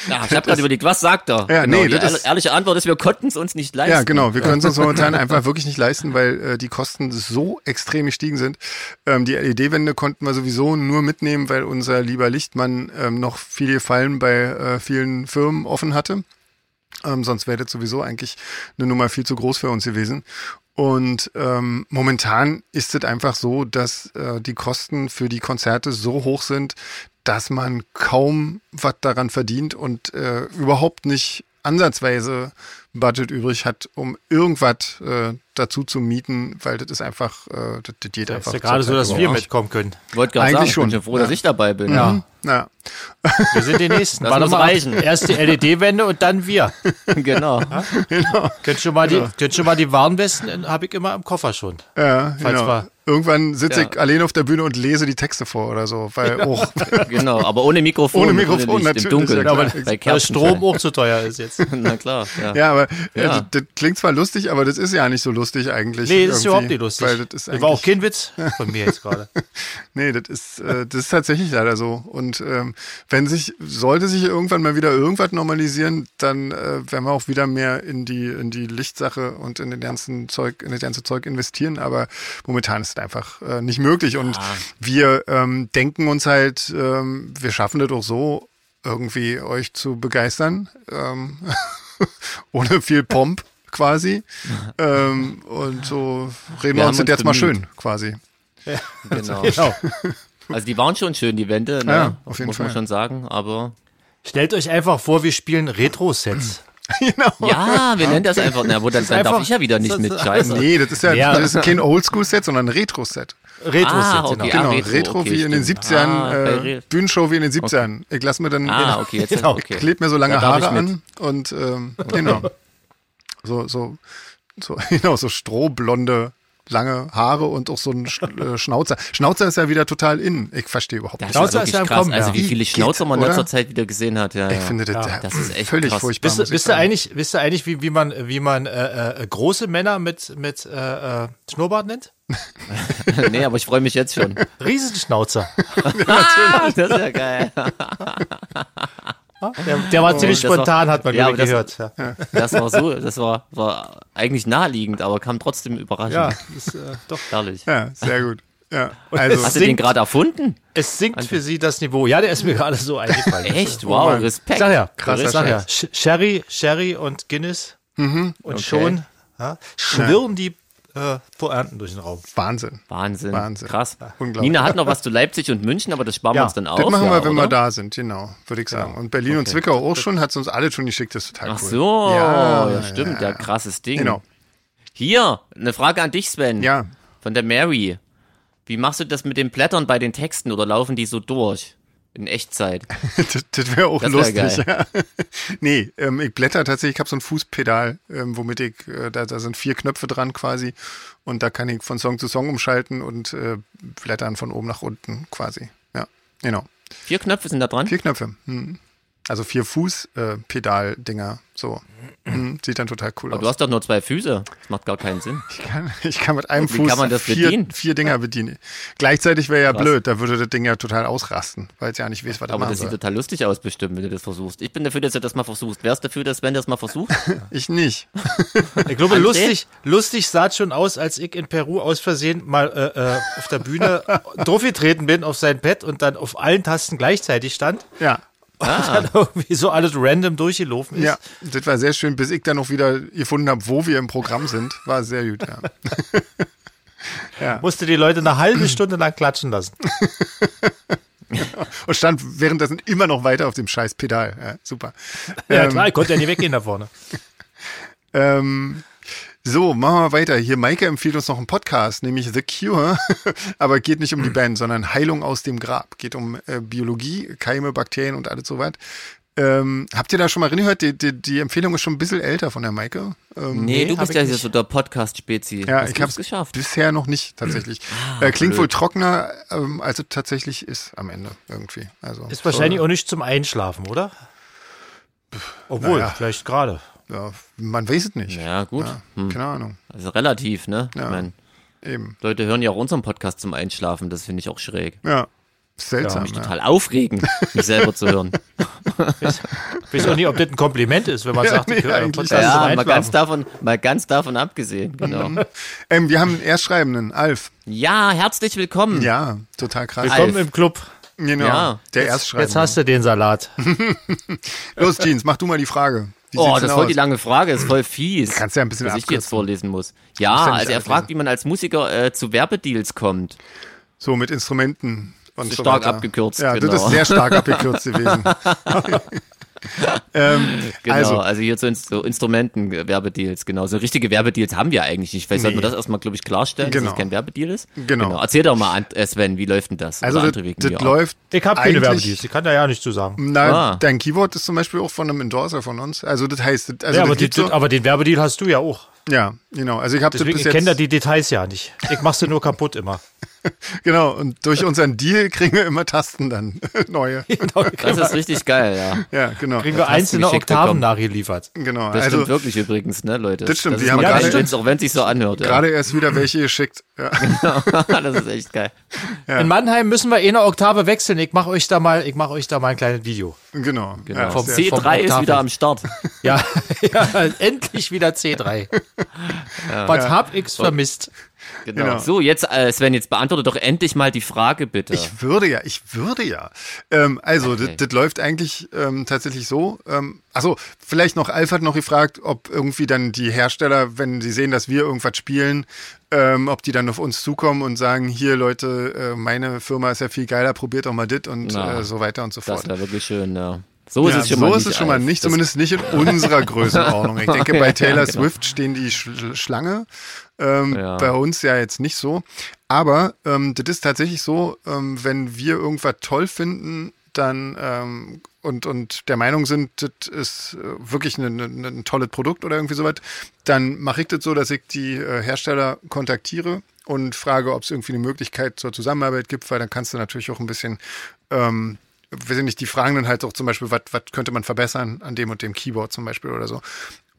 Ja, ich habe gerade überlegt, was sagt er? Ja, genau, nee, die das ist- ehrliche Antwort ist, wir konnten es uns nicht leisten. Ja, genau. Wir können es uns momentan einfach wirklich nicht leisten, weil äh, die Kosten so extrem gestiegen sind. Ähm, die LED-Wände konnten wir sowieso nur mitnehmen, weil unser lieber Lichtmann ähm, noch viele Fallen bei äh, vielen Firmen offen hatte. Ähm, sonst wäre das sowieso eigentlich eine Nummer viel zu groß für uns gewesen. Und ähm, momentan ist es einfach so, dass äh, die Kosten für die Konzerte so hoch sind, dass man kaum was daran verdient und äh, überhaupt nicht ansatzweise Budget übrig hat, um irgendwas äh, dazu zu mieten, weil das ist einfach, äh, das, das geht Das einfach. ist ja gerade so, dass wir nicht. mitkommen können. Ich wollte gerade Eigentlich sagen, ich schon. bin schon froh, dass Ja. ich dabei bin. Ja. Ja, Wir sind die Nächsten. Das Warte muss mal ab. reichen. Erst die LED-Wände und dann wir. genau. Könnt schon mal die, könnt schon mal die Warnwesten, habe ich immer im Koffer schon. ja, Falls genau. Irgendwann sitze Ja. ich allein auf der Bühne und lese die Texte vor oder so, weil oh, Genau, aber ohne Mikrofon. Ohne Mikrofon, Licht, natürlich, Im Dunkeln. ja klar. bei Weil Kerzenschein. Strom auch zu teuer ist jetzt. Na klar, ja. Ja, aber äh, Ja. das, das klingt zwar lustig, aber das ist ja nicht so lustig eigentlich. Nee, das ist überhaupt nicht lustig. Weil das das war auch kein Witz von mir jetzt gerade. nee, das ist, äh, das ist tatsächlich leider so. Und ähm, wenn sich, sollte sich irgendwann mal wieder irgendwas normalisieren, dann äh, werden wir auch wieder mehr in die, in die Lichtsache und in den ganzen Zeug, in das ganze Zeug investieren. Aber momentan ist es einfach äh, nicht möglich. Und wir ähm, denken uns halt, ähm, wir schaffen das auch so, irgendwie euch zu begeistern. Ähm, ohne viel Pomp quasi. ähm, und so reden wir, Wir uns das uns jetzt mal schön quasi. Genau. Genau. Also die waren schon schön, die Wände, ne? Ja, auf jeden muss man Fall. schon sagen, aber Stellt euch einfach vor, wir spielen Retro-Sets. genau. ja, wir nennen das einfach, na, wo dann, dann darf einfach- ich ja wieder nicht mit, scheiße. Nee, das ist ja, Ja. das ist kein Oldschool-Set, sondern ein Retro-Set. Retro-Set, Ah, okay. genau. Ja, Genau, Retro, Retro, okay, wie in den stimmt. 70ern, Ah, äh, Bühnenshow wie in den 70ern. Ich lasse mir dann, Ah, okay, jetzt Genau. okay. kleb mir so lange darf Haare an und ähm, genau. So, so, so, genau, so strohblonde, lange Haare und auch so ein Sch- äh, Schnauzer. Schnauzer ist ja wieder total in. Ich verstehe überhaupt Das nicht. Schnauzer ist ja im krass. Kommen, also ja. wie viele Schnauzer man in letzter Zeit wieder gesehen hat. Ja, Ich ja. finde das, Ja, das ist echt völlig krass. furchtbar. Wisst ihr sagen. eigentlich, wisst ihr eigentlich, wie, wie man, wie man äh, äh, große Männer mit, mit äh, äh, Schnurrbart nennt? nee, aber ich freue mich jetzt schon. Riesenschnauzer. ah, das ist ja geil. Der, der war ziemlich das war- spontan, hat man Ja, gehört. aber Ja, Das war so, das war, war eigentlich naheliegend, aber kam trotzdem überraschend. ja ist, äh, doch. Herrlich. Ja, sehr gut. Ja, also, Hast du den gerade erfunden? Es sinkt für sie das Niveau. Ja, der ist mir gerade so eingefallen. Echt? Wow, Mann. Respekt. sag ja, Krasser sag ja, Sherry, Sherry und Guinness und Okay. schon ja, schwirren die äh, Poernten durch den Raum. Wahnsinn. Wahnsinn. Wahnsinn. Krass. Unglaublich. Nina hat noch was zu Leipzig und München, aber das sparen wir Ja, uns dann auf. Das machen ja, wir, wenn oder? wir da sind, genau, würde ich sagen. Und Berlin und Zwickau auch schon, hat es uns alle schon geschickt, das ist total Ach cool. so, Ja, ja, stimmt, ja, krasses Ding. Genau. Hier, eine Frage an dich, Sven. Ja, Von der Mary. Wie machst du das mit den Blättern bei den Texten oder laufen die so durch? In Echtzeit. das, das wäre auch Das wär lustig. Ja. nee, ähm, ich blätter tatsächlich, ich habe so ein Fußpedal, ähm, womit ich, äh, da, da sind vier Knöpfe dran quasi und da kann ich von Song zu Song umschalten und äh, blättern von oben nach unten quasi. Ja, genau. Vier Knöpfe sind da dran? Vier Knöpfe. Hm. Also vier Fuß-Pedal-Dinger. so. Hm. Sieht dann total cool Aber aus. du hast doch nur zwei Füße. Das macht gar keinen Sinn. Ich kann, ich kann mit einem Wie Fuß kann man das vier, vier Dinger bedienen. Gleichzeitig wäre ja Krass. blöd, da würde das Ding ja total ausrasten, weil es ja nicht weiß, was er Aber machen das sieht soll. total lustig aus, bestimmt, wenn du das versuchst. Ich bin dafür, dass du das mal versuchst. Wer ist dafür, dass Sven das mal versucht? Ich nicht. Ich glaube, lustig, lustig sah es schon aus, als ich in Peru aus Versehen mal äh, äh, auf der Bühne draufgetreten bin auf sein Pad und dann auf allen Tasten gleichzeitig stand. Ja. Und dann irgendwie so alles random durchgelaufen ist. Ja, das war sehr schön, bis ich dann noch wieder gefunden habe, wo wir im Programm sind. War sehr gut, ja. Musste die Leute eine halbe Stunde lang klatschen lassen. Und stand währenddessen immer noch weiter auf dem scheiß Pedal. Ja, super. Ja, Ähm, klar, ich konnte ja nicht weggehen da vorne. Ähm, so, machen wir weiter. Hier, Maike empfiehlt uns noch einen Podcast, nämlich The Cure. Aber geht nicht um die Band, sondern Heilung aus dem Grab. Geht um äh, Biologie, Keime, Bakterien und alles soweit. Ähm, habt ihr da schon mal reingehört? Die, die, die Empfehlung ist schon ein bisschen älter von der Maike. Ähm, Nee, du bist ja hier nicht. so der Podcast-Spezi. ja, Hast ich habe es geschafft. bisher noch nicht tatsächlich. Ah, äh, klingt blöd. wohl trockener, ähm, als es tatsächlich ist am Ende irgendwie. Also Ist wahrscheinlich auch nicht zum Einschlafen, oder? Obwohl, Naja. vielleicht gerade. Ja, man weiß es nicht. Ja, gut. Ja, Hm. Keine Ahnung. Also relativ, ne? Ja. Ich mein, Eben. Leute hören ja auch unseren Podcast zum Einschlafen. Das finde ich auch schräg. Ja. Seltsam. Mich Ja, total aufregen, mich selber zu hören. Ich weiß auch nicht, ob das ein Kompliment ist, wenn man Ja, sagt, nee, ich höre Podcast zum Ja, mal ganz, davon, mal ganz davon abgesehen, genau. Ähm, wir haben einen Erstschreibenden, Alf. Ja, herzlich willkommen. Ja, total krass. Willkommen Alf. im Club. Genau. Ja. Der Jetzt Erstschreibende. hast du den Salat. Los, Jeans, mach du mal die Frage. Oh, das ist voll die lange Frage, ist voll fies. Kannst ja ein bisschen dass ich die jetzt vorlesen muss. Ja Ja, also er fragt, wie man als Musiker äh, zu Werbedeals kommt. So mit Instrumenten und So so stark weiter. abgekürzt, Ja, genau. das ist sehr stark abgekürzt gewesen. ähm, Genau, Also, also, hier zu Inst so Instrumenten, äh, Werbedeals, genau. So richtige Werbedeals haben wir eigentlich nicht. Vielleicht sollten wir Nee. das erstmal, glaube ich, klarstellen, Genau. dass es kein Werbedeal ist. Genau. Erzähl doch mal, äh, Sven, wie läuft denn das? also das, das mir auch. läuft. Ich habe keine Werbedeals, ich kann da ja nichts zu sagen. Na, Ah. dein Keyboard ist zum Beispiel auch von einem Endorser von uns. Also das heißt, das- also ja, das aber, die, so, aber den Werbedeal hast du ja auch. ja, genau. Also ich habe ich kenne da die Details ja nicht. Ich mach's dir nur kaputt immer. genau. Und durch unseren Deal kriegen wir immer Tasten dann neue. Das ist richtig geil, ja. Ja, genau. Kriegen wir einzelne Oktaven bekommen. nachgeliefert. Genau. Das also stimmt wirklich übrigens, ne, Leute? Das stimmt, Das wir ist haben gerade- geil, wenn's- auch wenn es sich so anhört. Ja. gerade erst wieder welche geschickt. Ja. das ist echt geil. In Mannheim müssen wir eh eine Oktave wechseln. Ich mache euch da mal, ich mache euch da mal ein kleines Video. Genau. Genau. Ja, Vom sehr- C- C3 ist Oktaven. wieder am Start. Ja, ja endlich wieder C3. Was hab ich's vermisst? Genau. Genau. So, jetzt, äh, Sven, jetzt beantworte doch endlich mal die Frage, bitte. Ich würde ja, ich würde ja. Ähm, also, Okay. das, das läuft eigentlich ähm, tatsächlich so. Ähm, achso, vielleicht noch, Alf hat noch gefragt, ob irgendwie dann die Hersteller, wenn sie sehen, dass wir irgendwas spielen, ähm, ob die dann auf uns zukommen und sagen, hier Leute, äh, meine Firma ist ja viel geiler, probiert doch mal dit und Na, äh, so weiter und so das fort. wäre wirklich schön, ja. So ist Ja, es schon so mal ist nicht. es schon mal nicht, zumindest nicht in unserer Größenordnung. Ich denke, bei Ja, Taylor genau. Swift stehen die Sch Schlange. Ähm, Ja. Bei uns ja jetzt nicht so. Aber ähm, das ist tatsächlich so, ähm, wenn wir irgendwas toll finden, dann ähm, und, und der Meinung sind, das ist äh, wirklich ein, ein, ein tolles Produkt oder irgendwie sowas, dann mache ich das so, dass ich die äh, Hersteller kontaktiere und frage, ob es irgendwie eine Möglichkeit zur Zusammenarbeit gibt, weil dann kannst du natürlich auch ein bisschen ähm, weiß ich nicht, die fragen dann halt auch zum Beispiel, was könnte man verbessern an dem und dem Keyboard zum Beispiel oder so.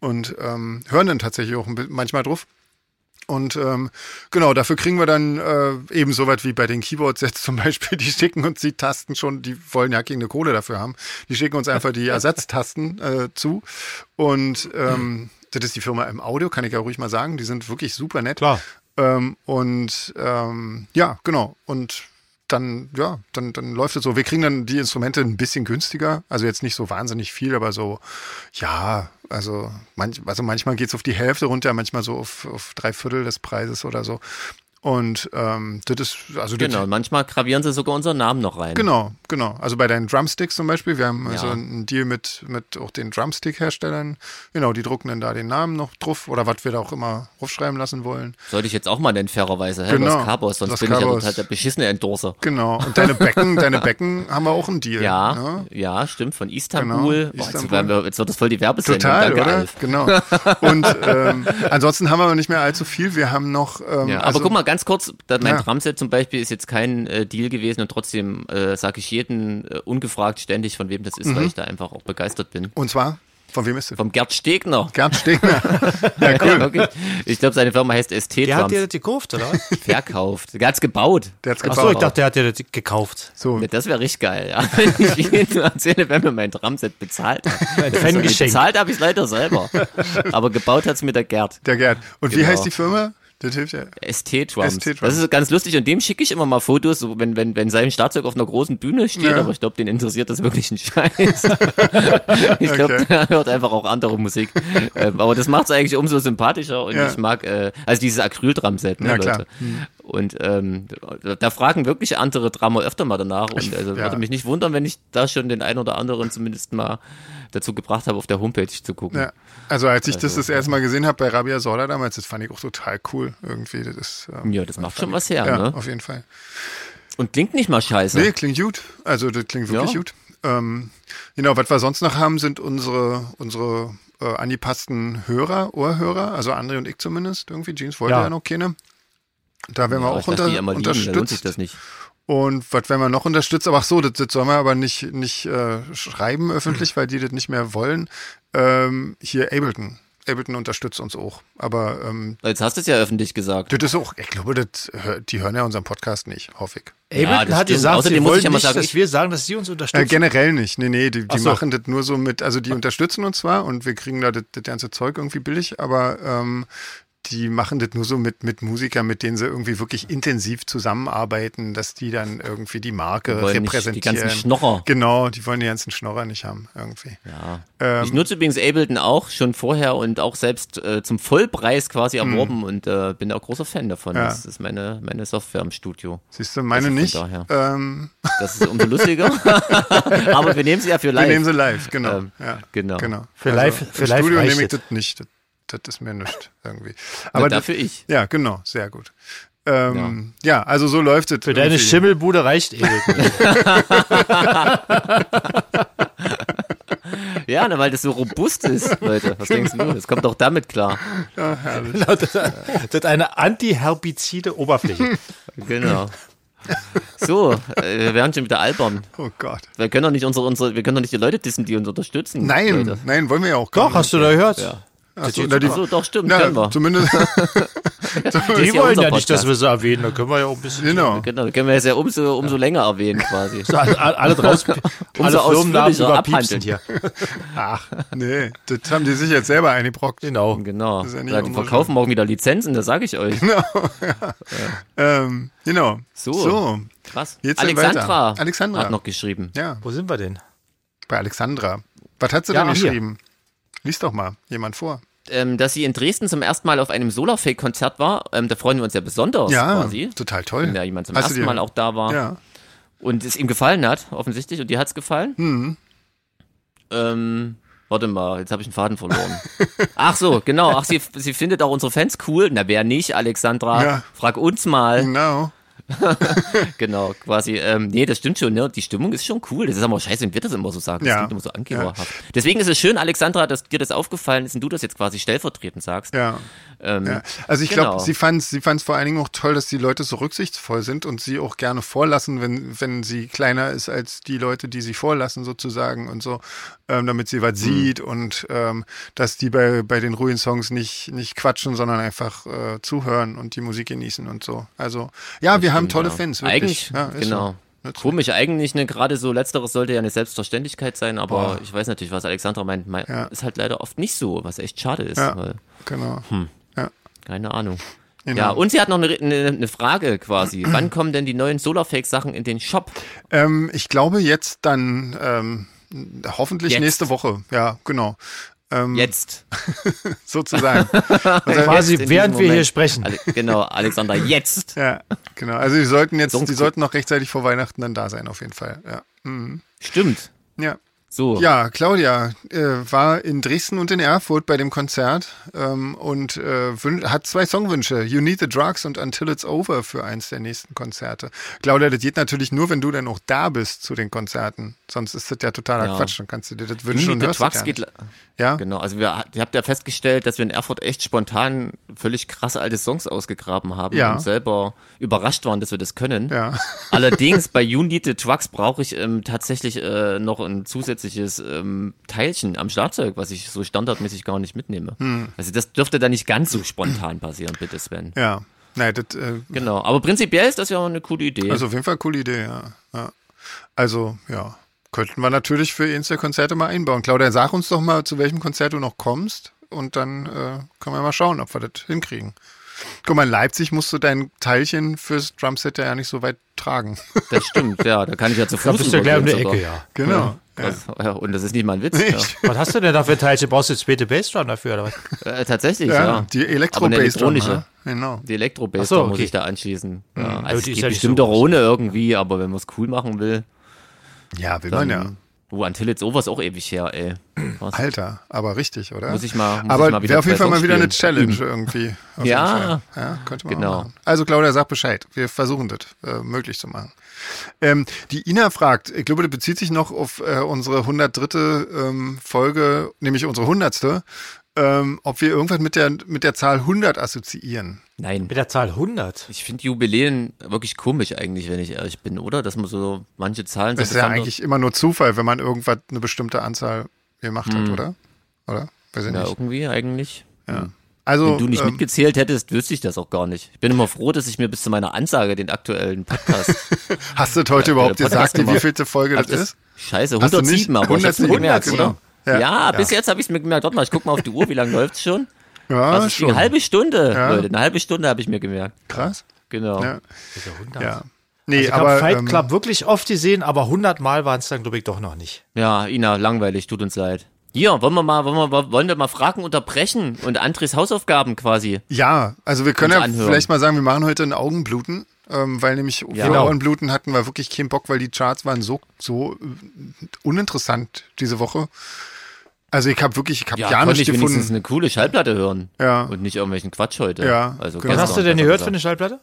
Und ähm, hören dann tatsächlich auch manchmal drauf. Und ähm, genau, dafür kriegen wir dann äh, eben so weit wie bei den Keyboard-Sets zum Beispiel, die schicken uns die Tasten schon, die wollen ja keine Kohle dafür haben. Die schicken uns einfach die Ersatztasten äh, zu. Und ähm, das ist die Firma im Audio, kann ich ja ruhig mal sagen. Die sind wirklich super nett. Klar. Ähm, und ähm, ja, genau. Und dann, ja, dann, dann läuft es so. Wir kriegen dann die Instrumente ein bisschen günstiger. Also jetzt nicht so wahnsinnig viel, aber so, ja, also, manch, also manchmal geht's auf die Hälfte runter, manchmal so auf, auf drei Viertel des Preises oder so. Und ähm, das ist, also das, Genau, manchmal gravieren sie sogar unseren Namen noch rein. Genau, genau. Also bei deinen Drumsticks zum Beispiel, wir haben also Ja. einen Deal mit, mit auch den Drumstick-Herstellern. Genau, die drucken dann da den Namen noch drauf oder was wir da auch immer draufschreiben lassen wollen. Sollte ich jetzt auch mal nennen, fairerweise. Hä? Genau. Los Cabos, sonst Los bin ich ja Cabos. total der beschissene Endorser. Genau. Und deine Becken, deine Becken haben wir auch einen Deal. Ja, ne? ja, stimmt, von Istanbul. Genau, Boah, jetzt, Istanbul. werden wir, jetzt wird das voll die Werbesendung. Total, Danke, oder? Alf. Genau. Und ähm, ansonsten haben wir aber nicht mehr allzu viel. Wir haben noch. Ähm, Ja, also, aber guck mal, ganz kurz, da mein Ja. Drumset zum Beispiel ist jetzt kein äh, Deal gewesen und trotzdem äh, sage ich jeden äh, ungefragt ständig, von wem das ist, Mhm. weil ich da einfach auch begeistert bin. Und zwar, von wem ist das? Vom Gerd Stegner. Gerd Stegner. ja, Ja, cool. wirklich. Ich glaube, seine Firma heißt ST Der hat dir das gekauft, oder? verkauft. Der hat's gebaut. Der hat's Ach gebaut. so, ich dachte, der hat dir das gekauft. So, Ja, Das wäre richtig geil, ja. Wenn ich jedem erzähle, wenn mir mein Drumset bezahlt hat. Ein Fangeschenk. Bezahlt habe ich leider selber. Aber gebaut hat's mir der Gerd. der Gerd. Und wie Genau. heißt die Firma? Das hilft ja. ST-Drums. ST-Drums. Das ist ganz lustig und dem schicke ich immer mal Fotos, so wenn, wenn, wenn sein Schlagzeug auf einer großen Bühne steht, Ja. aber ich glaube, den interessiert das wirklich ein Scheiß. ich glaube, Okay. der hört einfach auch andere Musik. Ähm, aber das macht es eigentlich umso sympathischer und Ja. ich mag, äh, also dieses Acryl-Drum-Set, ne, Ja, klar. Und ähm, da- fragen wirklich andere Drummer öfter mal danach und Ich- also ja. würde mich nicht wundern, wenn ich da schon den einen oder anderen zumindest mal dazu gebracht habe, auf der Homepage zu gucken. Ja. Also als ich das Also, das erste Mal gesehen habe bei Rabia Sorda damals, das fand ich auch total cool irgendwie. Das ist, ähm, Ja, das macht schon was her, ja, ne? auf jeden Fall. Und klingt nicht mal scheiße. Nee, klingt gut. Also das klingt wirklich Ja. gut. Ähm, genau, was wir sonst noch haben, sind unsere, unsere äh, angepassten Hörer, Ohrhörer, also André und ich zumindest. Irgendwie, Jeans wollte ja, Ja. noch keine. Da werden wir Ja, auch ich lasse unter, die sich unterstützt. das nicht. Und was werden wir noch unterstützt? Aber ach so, das, das sollen wir aber nicht, nicht äh, schreiben öffentlich, weil die das nicht mehr wollen. Ähm, hier Ableton. Ableton unterstützt uns auch. Aber ähm, Jetzt hast du es ja öffentlich gesagt. das ist auch, ich glaube, das, die hören ja unseren Podcast nicht, hoffe ich. Ja, Ableton das hat stimmt. gesagt, Außerdem sie muss ich wollen ja mal nicht, sagen, dass ich- wir sagen, dass sie uns Äh, unterstützen. generell nicht. Nee, nee, die, die so. machen das nur so mit, also die unterstützen uns zwar und wir kriegen da das, das ganze Zeug irgendwie billig, aber ähm, die machen das nur so mit, mit Musikern, mit denen sie irgendwie wirklich intensiv zusammenarbeiten, dass die dann irgendwie die Marke Die repräsentieren. die ganzen Schnorrer. Genau, die wollen die ganzen Schnorrer nicht haben, irgendwie. Ja. Ähm, ich nutze übrigens Ableton auch schon vorher und auch selbst äh, zum Vollpreis quasi erworben und äh, bin auch großer Fan davon. Hm. Ja. Das ist meine, meine Software im Studio. Siehst du, meine Also von nicht. daher. Ähm, Das ist umso lustiger. Aber wir nehmen sie ja für wir live. nehmen sie live, genau. Ähm, ja, genau. genau. Für live- im für live Studio reicht nehme ich das nicht. Das, das ist mir nichts irgendwie. Aber das- dafür ich. Ja, genau, sehr gut. Ähm, ja. also so läuft es. Für deine irgendwie. Schimmelbude reicht Ableton. Ja, na, weil das so robust ist, Leute. Was denkst du? Das kommt doch damit klar. Genau, das, das hat eine antiherbizide Oberfläche. Genau. So, äh, wir werden schon wieder albern. Oh Gott. Wir können doch nicht unsere, unsere, wir können doch nicht die Leute dissen, die uns unterstützen. Nein, Leute. nein, wollen wir ja auch gar Doch, nicht. hast du da gehört? Ja. Achso, na, die, Achso, doch, stimmt, na, können wir. zumindest. Die ja wollen ja nicht, dass wir sie erwähnen. Da können wir ja auch ein bisschen. genau. Genau, können wir jetzt ja umso, umso länger erwähnen quasi. Alle, alle draußen, alle Firmennamen überpiepsen hier. Ach, Nee, das haben die sich jetzt selber eingebrockt. genau. Genau. Ja die verkaufen morgen wieder Lizenzen, das sage ich euch. Ähm, genau. So. So. Krass. Jetzt Alexandra, weiter. Alexandra. hat noch geschrieben. Ja, Wo sind wir denn? bei Alexandra. Was hat sie Ja, denn hier. Lies doch mal jemand vor. Ähm, dass sie in Dresden zum ersten Mal auf einem Solarfake-Konzert war. Ähm, da freuen wir uns ja besonders Ja, quasi. total toll. Wenn ja jemand zum Hast ersten Mal auch da war. Ja. Und es ihm gefallen hat, offensichtlich. Und dir hat's gefallen? Mhm. Ähm, warte mal, jetzt habe ich einen Faden verloren. Ach so, genau. Ach, sie, sie findet auch unsere Fans cool. Na, wer nicht, Alexandra? Ja. Frag uns mal. Genau. Genau, quasi. Ähm, nee, das stimmt schon, ne? Die Stimmung ist schon cool. Das ist aber scheiße, wenn wir das immer so sagen. Das Ja. klingt immer so angeberhaft. Deswegen ist es schön, Alexandra, dass dir das aufgefallen ist und du das jetzt quasi stellvertretend sagst. Ja. Ähm, Ja. Also ich Genau. glaube, sie fand es sie fand's vor allen Dingen auch toll, dass die Leute so rücksichtsvoll sind und sie auch gerne vorlassen, wenn, wenn sie kleiner ist als die Leute, die sie vorlassen sozusagen und so, ähm, damit sie was sieht und ähm, dass die bei, bei den ruhigen Songs nicht, nicht quatschen, sondern einfach äh, zuhören und die Musik genießen und so. Also ja, wir haben tolle ja. Fans. Wirklich. Eigentlich, ja, genau. So. Komisch eigentlich, ne, gerade so letzteres sollte ja eine Selbstverständlichkeit sein, aber Boah. ich weiß natürlich, was Alexandra meint, mein, Ja. ist halt leider oft nicht so, was echt schade ist, Ja. weil, Genau. Hm. Keine Ahnung. Genau. Ja, und sie hat noch eine, eine, eine Frage quasi. Wann kommen denn die neuen Solarfake-Sachen in den Shop? Ähm, ich glaube jetzt dann ähm, hoffentlich Jetzt. nächste Woche. Ja, genau. Ähm, Jetzt. sozusagen. Quasi Jetzt in während wir hier sprechen. Ale genau, Alexander, jetzt. Ja, genau. Also die sollten jetzt, Sonst- die sollten noch rechtzeitig vor Weihnachten dann da sein, auf jeden Fall. Ja. Mhm. Stimmt. Ja. So. Ja, Claudia äh, war in Dresden und in Erfurt bei dem Konzert ähm, und äh, hat zwei Songwünsche, You Need the Drugs und Until It's Over für eins der nächsten Konzerte. Claudia, das geht natürlich nur, wenn du dann auch da bist zu den Konzerten. Sonst ist das ja totaler Ja. Quatsch. Dann kannst du dir das You wünschen Need und the gar geht, Ja, Genau, also wir, ihr habt ja festgestellt, dass wir in Erfurt echt spontan völlig krasse alte Songs ausgegraben haben Ja. und selber überrascht waren, dass wir das können. ja. Allerdings bei Unity the Trucks brauche ich ähm, tatsächlich äh, noch ein zusätzliches ähm, Teilchen am Schlagzeug, was ich so standardmäßig gar nicht mitnehme. Hm. Also das dürfte da nicht ganz so spontan passieren, bitte Sven. Ja. Nein, das, äh, Genau, aber prinzipiell ist das ja auch eine coole Idee. Also auf jeden Fall eine coole Idee, ja. ja. Also, ja. Könnten wir natürlich für eins der Konzerte mal einbauen. Claudia, sag uns doch mal, zu welchem Konzert du noch kommst und dann äh, können wir mal schauen, ob wir das hinkriegen. Guck mal, in Leipzig musst du dein Teilchen fürs Drumset ja nicht so weit tragen. das stimmt, ja, da kann ich ja zu Da Fuß bist du gleich um die Ecke, sogar. ja. genau. Ja. Das, ja, und das ist nicht mal ein Witz. Ja. Nicht? Was hast du denn da für Teilchen? Brauchst du jetzt späte Bassdrum dafür, oder was? Äh, tatsächlich, Ja, ja. die Aber eine elektro bass elektronische. Genau. Die Elektro-Bass, Ach so, da muss okay. ich da anschließen. Ja, Aber also es geht ja bestimmt so auch ohne irgendwie, aber wenn man es cool machen will, Ja, will man ja. Oh, Until It's Over ist auch ewig her, ey. Was? Alter, aber richtig, oder? Muss ich mal- muss aber ich mal wieder wäre auf jeden Fall mal wieder eine. Challenge irgendwie. Auf Ja. ja, könnte man Genau. machen. Also Claudia, sag Bescheid. Wir versuchen das äh, möglich zu machen. Ähm, die Ina fragt, ich glaube, das bezieht sich noch auf äh, unsere 103. Ähm, Folge, nämlich unsere 100. Ähm, ob wir irgendwas mit der, mit der Zahl 100 assoziieren. Nein. Mit der Zahl 100. Ich finde Jubiläen wirklich komisch eigentlich, wenn ich ehrlich bin, oder? Dass man so manche Zahlen so Das ist ja eigentlich immer nur Zufall, wenn man irgendwas eine bestimmte Anzahl gemacht hat, oder? Oder? Weiß ich Hm. Ja, nicht. irgendwie eigentlich. Ja. Also, Wenn du nicht ähm, mitgezählt hättest, wüsste ich das auch gar nicht. Ich bin immer froh, dass ich mir bis zu meiner Ansage den aktuellen Podcast. hast du das heute Ja, überhaupt gesagt, Podcast wie gemacht. vielte Folge Hab das ist? Scheiße, Hast du nicht? 107, aber ich hab's mir 107, gemerkt, genau. oder? Ja. Ja, bis jetzt habe ich es mir gemerkt. Warte mal, ich guck mal auf die Uhr, wie lange läuft's schon? Ja, Also es ging eine halbe Stunde, Ja. Leute. Eine halbe Stunde habe ich mir gemerkt. Krass. Genau. Ja. Mit der 100. ja. Nee, Also ich aber habe Fight ähm, Club wirklich oft gesehen, aber 100 Mal waren es dann, glaube ich, doch noch nicht. Ja, Ina, langweilig, tut uns leid. Hier, wollen wir mal, wollen wir, wollen wir mal Fragen unterbrechen und Andres Hausaufgaben quasi. ja, also wir können ja anhören. vielleicht mal sagen, wir machen heute ein Augenbluten, ähm, weil nämlich für Genau. Ohrenbluten hatten wir wirklich keinen Bock, weil die Charts waren so so äh, uninteressant diese Woche. Also ich habe wirklich, ich habe Ja, gar konnte nicht ich wenigstens gefunden. eine coole Schallplatte hören. Ja. Und nicht irgendwelchen Quatsch heute. Ja, Also genau. Was Was hast du denn gehört für eine Schallplatte?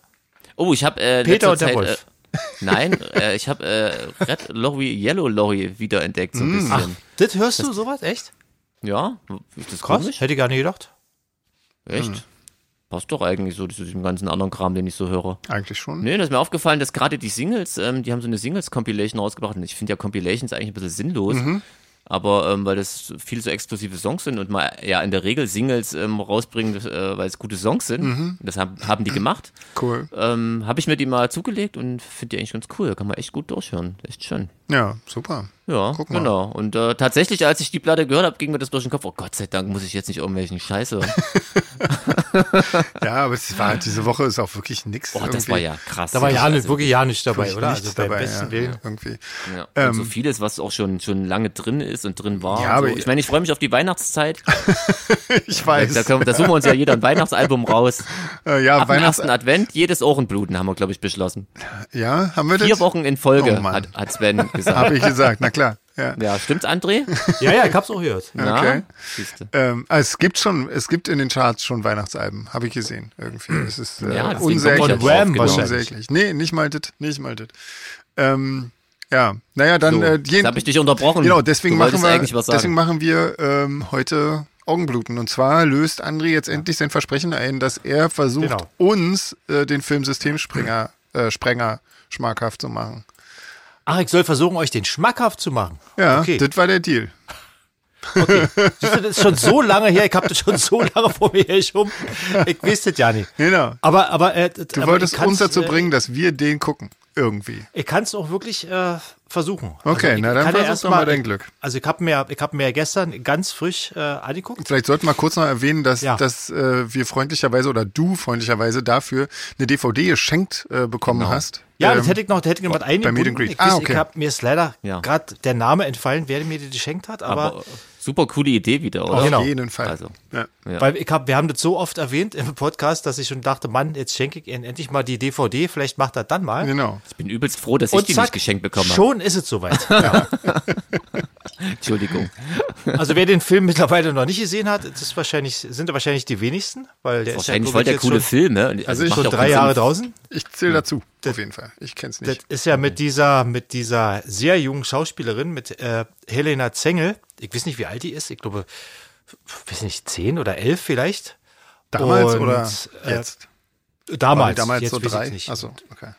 Oh, ich habe äh, Peter und der Zeit, Wolf. Äh, nein, äh, ich habe äh, Red Lorry, Yellow Lorry wiederentdeckt so ein bisschen. Ach, das hörst du sowas? Echt? Ja, ist das Krass. komisch? Hätte ich gar nicht gedacht. Echt? Passt doch eigentlich so zu diesem ganzen anderen Kram, den ich so höre. Eigentlich schon. Nee, das ist mir aufgefallen, dass gerade die Singles, ähm, die haben so eine Singles-Compilation rausgebracht. Und ich finde ja Compilations eigentlich ein bisschen sinnlos. Aber ähm, weil das viel so exklusive Songs sind und mal ja in der Regel Singles ähm, rausbringen, äh, weil es gute Songs sind. Mhm. Das haben, haben die gemacht. Cool. Ähm, Habe ich mir die mal zugelegt und finde die eigentlich ganz cool. Da kann man echt gut durchhören. Echt schön. Ja, super. Ja, Guck mal. genau. Und äh, tatsächlich, als ich die Platte gehört habe, ging mir das durch den Kopf. Oh Gott sei Dank muss ich jetzt nicht irgendwelchen Scheiße. Ja, aber es war diese Woche ist auch wirklich nix. Oh, das war ja krass. Da war ja Also, nicht, wirklich ja nicht dabei, oder? nichts Also dabei, besten ja, Willen. ja, irgendwie. Ja. Ähm, so vieles, was auch schon, schon lange drin ist und drin war. Ja, und aber so. Ich meine, ich freue mich auf die Weihnachtszeit. Ich Da, weiß. da, können, da suchen wir uns ja jeder ein Weihnachtsalbum raus. äh, ja, Ab dem Weihnachts ersten Advent jedes Ohrenbluten, haben wir, glaube ich, beschlossen. Ja, haben wir das? Vier Wochen in Folge, Oh hat, hat Sven gesagt. Habe ich gesagt, na klar. Ja. Ja, stimmt's, André? Ja, ja, ich hab's auch gehört. Na, Okay. Ähm, also es gibt schon, es gibt in den Charts schon Weihnachtsalben, habe ich gesehen irgendwie. Es ist äh, Ja, unsäglich. Wham genau. wahrscheinlich. unsäglich. Nee, nicht mal das, nicht mal das. Ähm, ja, naja, dann So, äh, jetzt jeden, habe ich dich unterbrochen. genau, deswegen machen wir, eigentlich was sagen. deswegen machen wir ähm, heute Augenbluten. Und zwar löst André jetzt endlich sein Versprechen ein, dass er versucht, Genau. uns äh, den Film Systemsprenger äh, Sprenger schmackhaft zu machen. Ach, ich soll versuchen, euch den schmackhaft zu machen. Ja, okay. das war der Deal. Siehst du, das ist schon so lange her, ich habe das schon so lange vor mir hergeschoben. Ich weiß das ja nicht. Genau. Aber, aber, äh, Du wolltest uns dazu bringen, dass wir den gucken. Irgendwie. Ich kann es auch wirklich äh, versuchen. Okay, ich na dann versuch doch mal dein Glück. Also ich habe mir, ich habe mir gestern ganz frisch äh, angeguckt. Vielleicht sollten wir kurz noch erwähnen, dass, Ja. dass äh, wir freundlicherweise oder du freundlicherweise dafür eine DVD geschenkt äh, bekommen hast. Ja, Ähm, das hätte ich noch, da hätte ich noch was eingebunden. Meet and Greet. Ich, Ah, okay. ich hab, mir ist leider Ja. gerade der Name entfallen, wer mir die geschenkt hat, aber, Aber super coole Idee wieder, oder? Auf Genau. jeden Fall. Also. Ja. Ja. weil ich hab, wir haben das so oft erwähnt im Podcast, dass ich schon dachte, Mann, jetzt schenke ich ihnen endlich mal die DVD, vielleicht macht er dann mal. Genau. Ich bin übelst froh, dass ich die nicht geschenkt bekommen habe. schon ist es soweit. Entschuldigung. Also wer den Film mittlerweile noch nicht gesehen hat, das ist wahrscheinlich, sind da wahrscheinlich die wenigsten, weil der Wahrscheinlich ist ja voll der coole schon, Film, ne? Also, Also ich- schon drei Jahre Sinn. draußen. Ich zähle dazu. Auf jeden Fall. Ich kenn's Das nicht. ist ja mit dieser, mit dieser sehr jungen Schauspielerin, mit äh, Helena Zengel. Ich weiß nicht, wie alt die ist. Ich glaube, weiß nicht, zehn oder elf vielleicht. Damals Und, oder äh, jetzt? War Damals. damals jetzt so drei? Nicht. Achso, okay.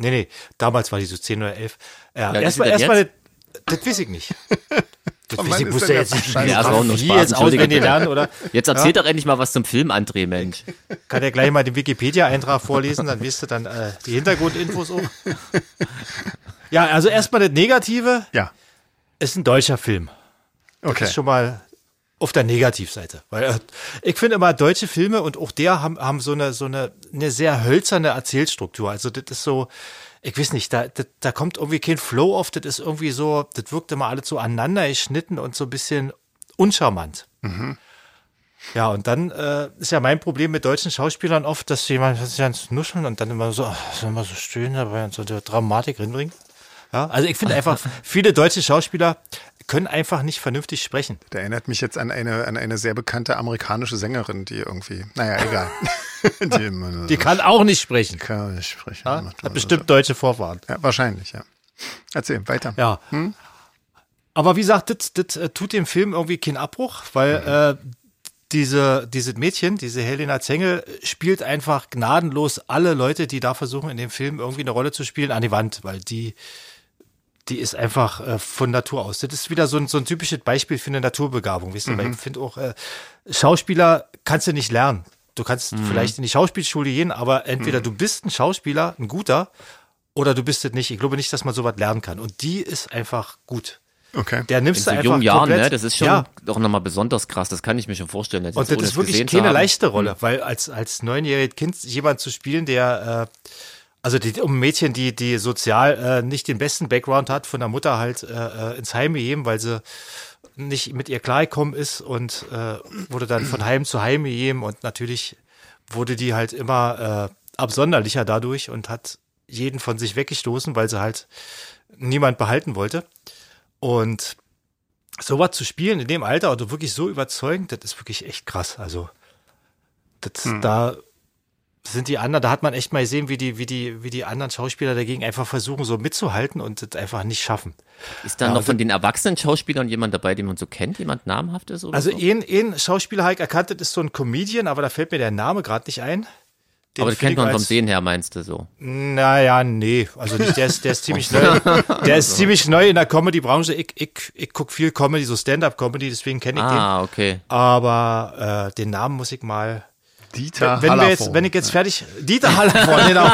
Nee, nee, damals war die so zehn oder elf. Ja, Ja, erstmal, erstmal, das weiß ich nicht. Das weiß ich, ist muss denn ja der jetzt nicht Ja, auch nur Spaß, jetzt auswendig lernen, oder? Jetzt erzähl doch endlich mal was zum Film, André, Mensch. Kann ja gleich mal den Wikipedia-Eintrag vorlesen, dann weißt du dann äh, die Hintergrundinfos auch. Ja, also erstmal das Negative, Ja. ist ein deutscher Film. Das Okay. ist schon mal auf der Negativseite. Weil äh, ich finde immer, deutsche Filme und auch der haben, haben so eine, so eine, eine sehr hölzerne Erzählstruktur. Also das ist so, ich weiß nicht, da, da, da kommt irgendwie kein Flow auf, das ist irgendwie so, das wirkt immer alles so aneinander geschnitten und so ein bisschen uncharmant. Ja, und dann äh, ist ja mein Problem mit deutschen Schauspielern oft, dass jemand ja ins Nuscheln und dann immer so, ach, immer so stöhnen dabei und so die Dramatik reinbringen. Ja, also ich finde einfach, viele deutsche Schauspieler können einfach nicht vernünftig sprechen. Der erinnert mich jetzt an eine, an eine sehr bekannte amerikanische Sängerin, die irgendwie, naja, egal. die Die kann auch nicht sprechen. kann nicht sprechen. Ja? Hat bestimmt deutsche Vorfahren. so. Ja, wahrscheinlich, ja. Erzähl, weiter. Ja. Aber wie gesagt, das, das äh, tut dem Film irgendwie keinen Abbruch, weil äh, diese, dieses Mädchen, diese Helena Zengel, spielt einfach gnadenlos alle Leute, die da versuchen, in dem Film irgendwie eine Rolle zu spielen, an die Wand, weil die, die ist einfach äh, von Natur aus. Das ist wieder so ein, so ein typisches Beispiel für eine Naturbegabung. Weißt du? Weil ich finde auch, äh, Schauspieler kannst du nicht lernen. Du kannst vielleicht in die Schauspielschule gehen, aber entweder du bist ein Schauspieler, ein guter, oder du bist es nicht. Ich glaube nicht, dass man sowas lernen kann. Und die ist einfach gut. Okay. Der In nimmst so du jungen Jahren, komplett, ne? Das ist schon Ja, doch nochmal besonders krass. Das kann ich mir schon vorstellen. jetzt und das ist wirklich keine leichte Rolle, weil als, als neunjähriges Kind jemand zu spielen, der, äh, also die, um Mädchen, die, die sozial äh, nicht den besten Background hat, von der Mutter halt äh, äh, ins Heim gegeben, weil sie nicht mit ihr klargekommen ist und äh, wurde dann von Heim zu Heim gegeben und natürlich wurde die halt immer äh, absonderlicher dadurch und hat jeden von sich weggestoßen, weil sie halt niemand behalten wollte. Und sowas zu spielen in dem Alter oder wirklich so überzeugend, das ist wirklich echt krass. Also, das, Hm. da sind die anderen, da hat man echt mal gesehen, wie die, wie die, wie die anderen Schauspieler dagegen einfach versuchen, so mitzuhalten und das einfach nicht schaffen. Ist da noch von den erwachsenen Schauspielern jemand dabei, den man so kennt? Jemand namhaftes oder Also, so? ein, ein Schauspieler habe ich erkannt, das ist so ein Comedian, aber da fällt mir der Name gerade nicht ein. Den Aber das kennt man vom Sehen her, meinst du so? Naja, nee, also nicht, der ist, der ist ziemlich neu. Der ist ziemlich neu in der Comedy-Branche. Ich, ich, ich guck viel Comedy, so Stand-Up-Comedy, deswegen kenne ich Ah, okay. den. Aber äh, den Namen muss ich mal. Dieter Wenn, wir Hallervorden. jetzt, wenn ich jetzt fertig. Dieter Hallervorden, genau.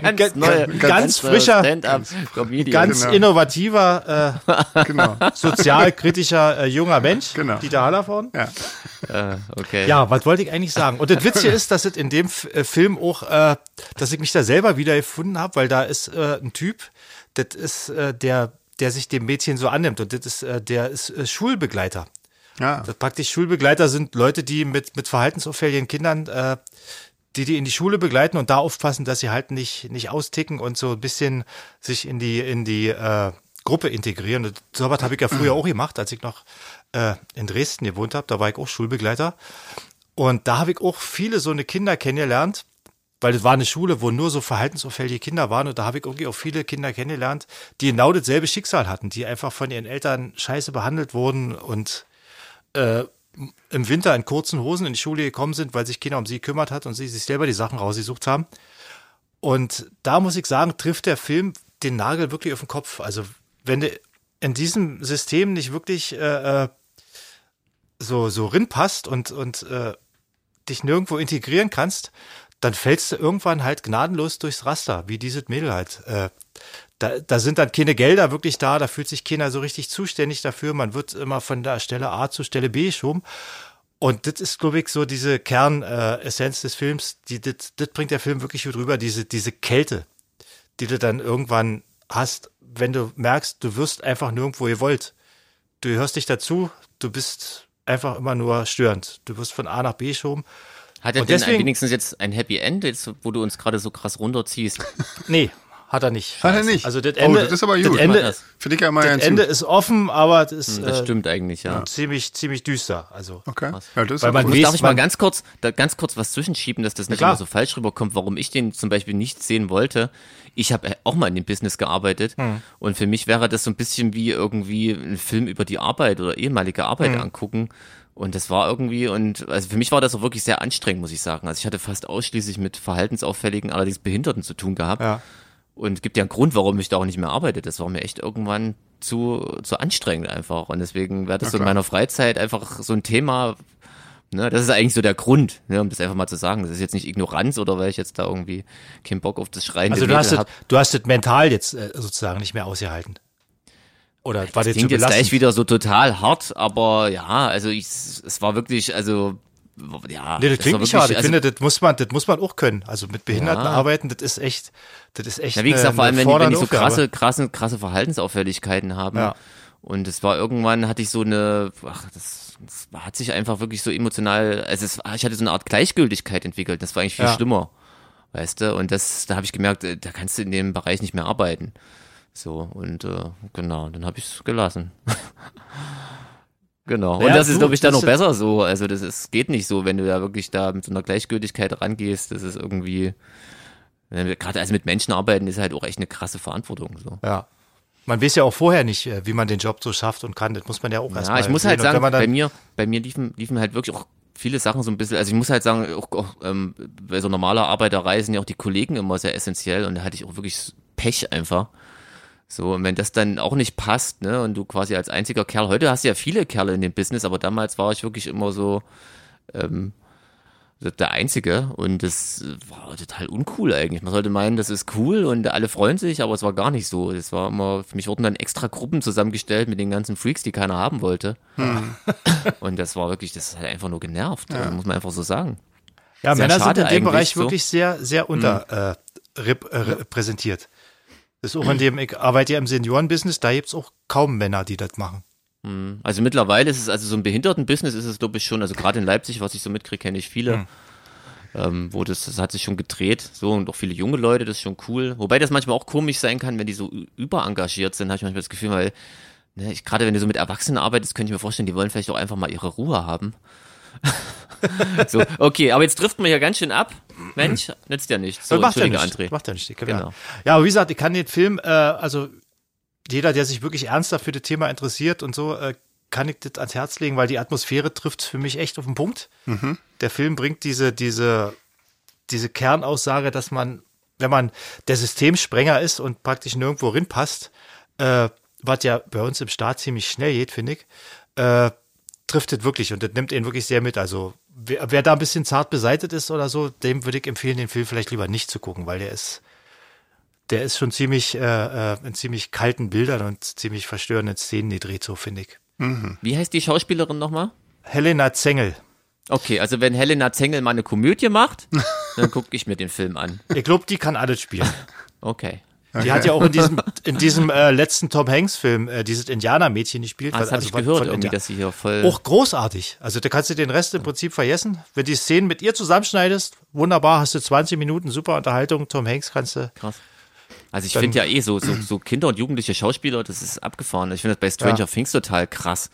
ganz Ga- neue, ganz frischer- Stand-up-Comedian. Ganz Genau. innovativer, Genau. äh, sozialkritischer äh, junger Mensch. Genau. Dieter Hallervorden. Ja. Äh, okay. Ja, was wollte ich eigentlich sagen? Und das Witzige ist, dass es in dem F äh, Film auch, äh, dass ich mich da selber wiedergefunden habe, weil da ist äh, ein Typ, das ist äh, der, der sich dem Mädchen so annimmt und das ist, äh, der ist äh, Schulbegleiter. Ja. Praktisch Schulbegleiter sind Leute, die mit, mit verhaltensauffälligen Kindern, äh, die die in die Schule begleiten und da aufpassen, dass sie halt nicht, nicht austicken und so ein bisschen sich in die, in die äh, Gruppe integrieren. So was habe ich ja früher auch gemacht, als ich noch äh, in Dresden gewohnt habe. Da war ich auch Schulbegleiter. Und da habe ich auch viele so eine Kinder kennengelernt, weil das war eine Schule, wo nur so verhaltensauffällige Kinder waren. Und da habe ich irgendwie auch viele Kinder kennengelernt, die genau dasselbe Schicksal hatten, die einfach von ihren Eltern scheiße behandelt wurden und äh, im Winter in kurzen Hosen in die Schule gekommen sind, weil sich keiner um sie gekümmert hat und sie sich selber die Sachen rausgesucht haben. Und da muss ich sagen, trifft der Film den Nagel wirklich auf den Kopf. Also wenn du in diesem System nicht wirklich äh, äh, so, so rinpasst und, und äh, dich nirgendwo integrieren kannst, dann fällst du irgendwann halt gnadenlos durchs Raster, wie dieses Mädel halt. Äh, da, da sind dann keine Gelder wirklich da, da fühlt sich keiner so richtig zuständig dafür. Man wird immer von der Stelle A zu Stelle B geschoben. Und das ist, glaube ich, so diese Kernessenz des Films, die, das, bringt der Film wirklich gut rüber, diese, diese Kälte, die du dann irgendwann hast, wenn du merkst, du wirst einfach nirgendwo gewollt. Du hörst dich dazu, du bist einfach immer nur störend. Du wirst von A nach B geschoben. Hat er denn deswegen- wenigstens jetzt ein Happy End, jetzt, wo du uns gerade so krass runterziehst? Nee, hat er nicht. Hat er nicht? Also das Oh, Ende, das ist aber gut. Das Ende, Das, Finde ich ja immer das ganz Ende ist offen, aber das ist das äh, stimmt eigentlich, ja. ziemlich, ziemlich düster. Also Okay. Ja, das Weil aber man weiß- Darf ich mal ganz kurz, da ganz kurz was zwischenschieben, dass das nicht klar. immer so falsch rüberkommt, warum ich den zum Beispiel nicht sehen wollte. Ich habe auch mal in dem Business gearbeitet Hm. und für mich wäre das so ein bisschen wie irgendwie ein Film über die Arbeit oder ehemalige Arbeit Hm. angucken. Und das war irgendwie, und also für mich war das auch wirklich sehr anstrengend, muss ich sagen. Also ich hatte fast ausschließlich mit verhaltensauffälligen, allerdings Behinderten zu tun gehabt. Ja. Und gibt ja einen Grund, warum ich da auch nicht mehr arbeite. Das war mir echt irgendwann zu, zu anstrengend einfach. Und deswegen wäre das so in meiner Freizeit einfach so ein Thema, Ne, das ist eigentlich so der Grund, ne, um das einfach mal zu sagen. Das ist jetzt nicht Ignoranz oder weil ich jetzt da irgendwie keinen Bock auf das schreiende Also du hast, hab. du hast es mental jetzt äh, sozusagen nicht mehr ausgehalten. Oder war dir zu Klingt jetzt gleich wieder so total hart, aber ja, also ich, es war wirklich, also ja. Nee, das klingt nicht hart. Ich also, finde, das muss man, das muss man auch können. Also mit Behinderten Ja. arbeiten, das ist echt, das ist echt. Ja, wie gesagt, eine- vor allem, wenn die, wenn die so krasse, krasse, krasse Verhaltensauffälligkeiten haben. Ja. Und es war irgendwann, hatte ich so eine, ach, das, das hat sich einfach wirklich so emotional, also es, ich hatte so eine Art Gleichgültigkeit entwickelt. Das war eigentlich viel Ja. schlimmer. Weißt du? Und das, da habe ich gemerkt, äh, da kannst du in dem Bereich nicht mehr arbeiten. So, und äh, genau, dann habe ich es gelassen. genau. Und Ja, das ist, glaube ich, dann noch besser so. Also das ist, geht nicht so, wenn du da wirklich da mit so einer Gleichgültigkeit rangehst. Das ist irgendwie, wenn wir gerade also mit Menschen arbeiten, ist halt auch echt eine krasse Verantwortung. So. Ja. Man weiß ja auch vorher nicht, äh, wie man den Job so schafft und kann. Das muss man ja auch Ja, mal ich muss sehen. halt Und sagen, bei mir, bei mir liefen, liefen halt wirklich auch viele Sachen so ein bisschen, also ich muss halt sagen, auch, auch ähm, bei so normaler Arbeiterei sind ja auch die Kollegen immer sehr essentiell und da hatte ich auch wirklich Pech einfach. So, und wenn das dann auch nicht passt, ne, und du quasi als einziger Kerl, heute hast du ja viele Kerle in dem Business, aber damals war ich wirklich immer so, ähm, der Einzige und das war total uncool eigentlich. Man sollte meinen, das ist cool und alle freuen sich, aber es war gar nicht so. Es war immer, für mich wurden dann extra Gruppen zusammengestellt mit den ganzen Freaks, die keiner haben wollte. Und das war wirklich, das hat einfach nur genervt, muss man einfach so sagen. ja, sehr Männer sind in dem Bereich so. Hm. wirklich sehr, sehr unter äh, rep, äh, repräsentiert. Das ist auch in dem, ich arbeite ja im Seniorenbusiness, da gibt's auch kaum Männer, die das machen. Also mittlerweile ist es, also so ein Behindertenbusiness ist es, glaube ich, schon, also gerade in Leipzig, was ich so mitkriege, kenne ich viele. Ähm, wo das, das hat sich schon gedreht, so und auch viele junge Leute, das ist schon cool. Wobei das manchmal auch komisch sein kann, wenn die so überengagiert sind, habe ich manchmal das Gefühl, weil, ne, ich, gerade wenn du so mit Erwachsenen arbeitest, könnte ich mir vorstellen, die wollen vielleicht auch einfach mal ihre Ruhe haben. so, okay, aber jetzt trifft man ja ganz schön ab. Mensch, nützt ja nichts. So, Das macht ja nicht. André. Macht ja nicht. Genau. Genau. Ja, aber wie gesagt, ich kann den Film, äh, also jeder, der sich wirklich ernsthaft für das Thema interessiert und so, äh, kann ich das ans Herz legen, weil die Atmosphäre trifft für mich echt auf den Punkt. Der Film bringt diese, diese diese Kernaussage, dass man, wenn man der Systemsprenger ist und praktisch nirgendwo rinpasst, äh, was ja bei uns im Staat ziemlich schnell geht, finde ich, äh, trifft es wirklich und das nimmt ihn wirklich sehr mit. Also wer, wer da ein bisschen zart beseitet ist oder so, dem würde ich empfehlen, den Film vielleicht lieber nicht zu gucken, weil der ist, der ist schon ziemlich äh, äh, in ziemlich kalten Bildern und ziemlich verstörenden Szenen gedreht, so finde ich. Wie heißt die Schauspielerin nochmal? Helena Zengel. Okay, also wenn Helena Zengel mal eine Komödie macht, dann gucke ich mir den Film an. Ich glaube, die kann alles spielen. Okay. Die hat ja auch in diesem, in diesem äh, letzten Tom Hanks-Film äh, dieses Indianermädchen gespielt. Ah, das weil- habe also ich von- gehört von irgendwie, dass sie hier voll... Auch großartig. Also da kannst du den Rest im Prinzip vergessen. Wenn die Szenen mit ihr zusammenschneidest, wunderbar, hast du 20 Minuten, super Unterhaltung. Tom Hanks kannst du. Krass. Also ich finde ja eh so, so, so Kinder und jugendliche Schauspieler, das ist abgefahren. Ich finde das bei Stranger Ja. Things total krass.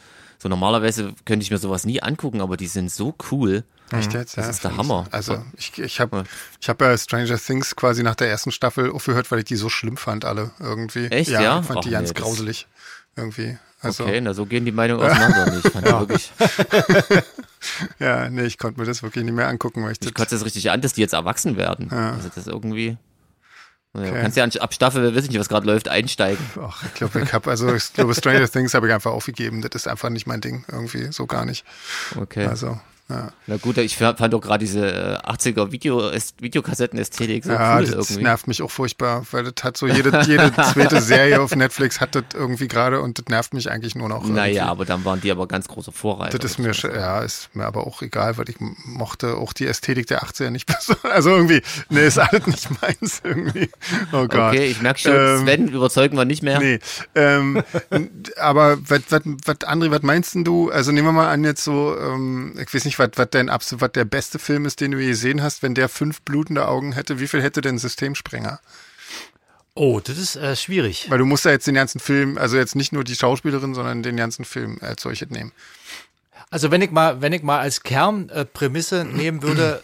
So normalerweise könnte ich mir sowas nie angucken, aber die sind so cool. Echt jetzt? Das Ja, ist der Hammer. Also ich, ich habe ich hab ja Stranger Things quasi nach der ersten Staffel aufgehört, weil ich die so schlimm fand, alle irgendwie. Echt, ja? ja? Ich fand Ach die ganz nee, grauselig irgendwie. Also, Okay, na so gehen die Meinungen auseinander. Ich fand ja. wirklich, ja, nee, ich konnte mir das wirklich nicht mehr angucken, weil ich ich kotze das richtig an, dass die jetzt erwachsen werden. Ja. Also das irgendwie. Okay. Kannst ja ab Staffel, weiß ich nicht, was gerade läuft, einsteigen. ach, ich glaube, ich habe, also ich glaube, Stranger Things habe ich einfach aufgegeben. Das ist einfach nicht mein Ding, irgendwie, so gar nicht. Okay. Also, ja. Na gut, ich fand doch gerade diese äh, 80er Video, Videokassetten-Ästhetik so ja, cool das irgendwie. nervt mich auch furchtbar, weil das hat so jede, jede zweite Serie auf Netflix hat das irgendwie gerade und das nervt mich eigentlich nur noch. irgendwie. Naja, aber dann waren die aber ganz große Vorreiter. Das ist mir, ja, ist mir aber auch egal, weil ich mochte auch die Ästhetik der 80er nicht besonders. Also irgendwie, nee, ist alles nicht meins irgendwie. Oh Gott. Okay, ich merke schon, Ähm, Sven überzeugen wir nicht mehr. Nee, ähm, aber was, was, was, André, was meinst denn du? Also nehmen wir mal an jetzt so, ähm, ich weiß nicht, was, was dein absolut, was der beste Film ist, den du je gesehen hast, wenn der fünf blutende Augen hätte, wie viel hätte denn Systemsprenger? Oh, das ist äh, schwierig. Weil du musst ja jetzt den ganzen Film, also jetzt nicht nur die Schauspielerin, sondern den ganzen Film als solches nehmen. Also wenn ich mal, wenn ich mal als Kernprämisse äh, nehmen würde,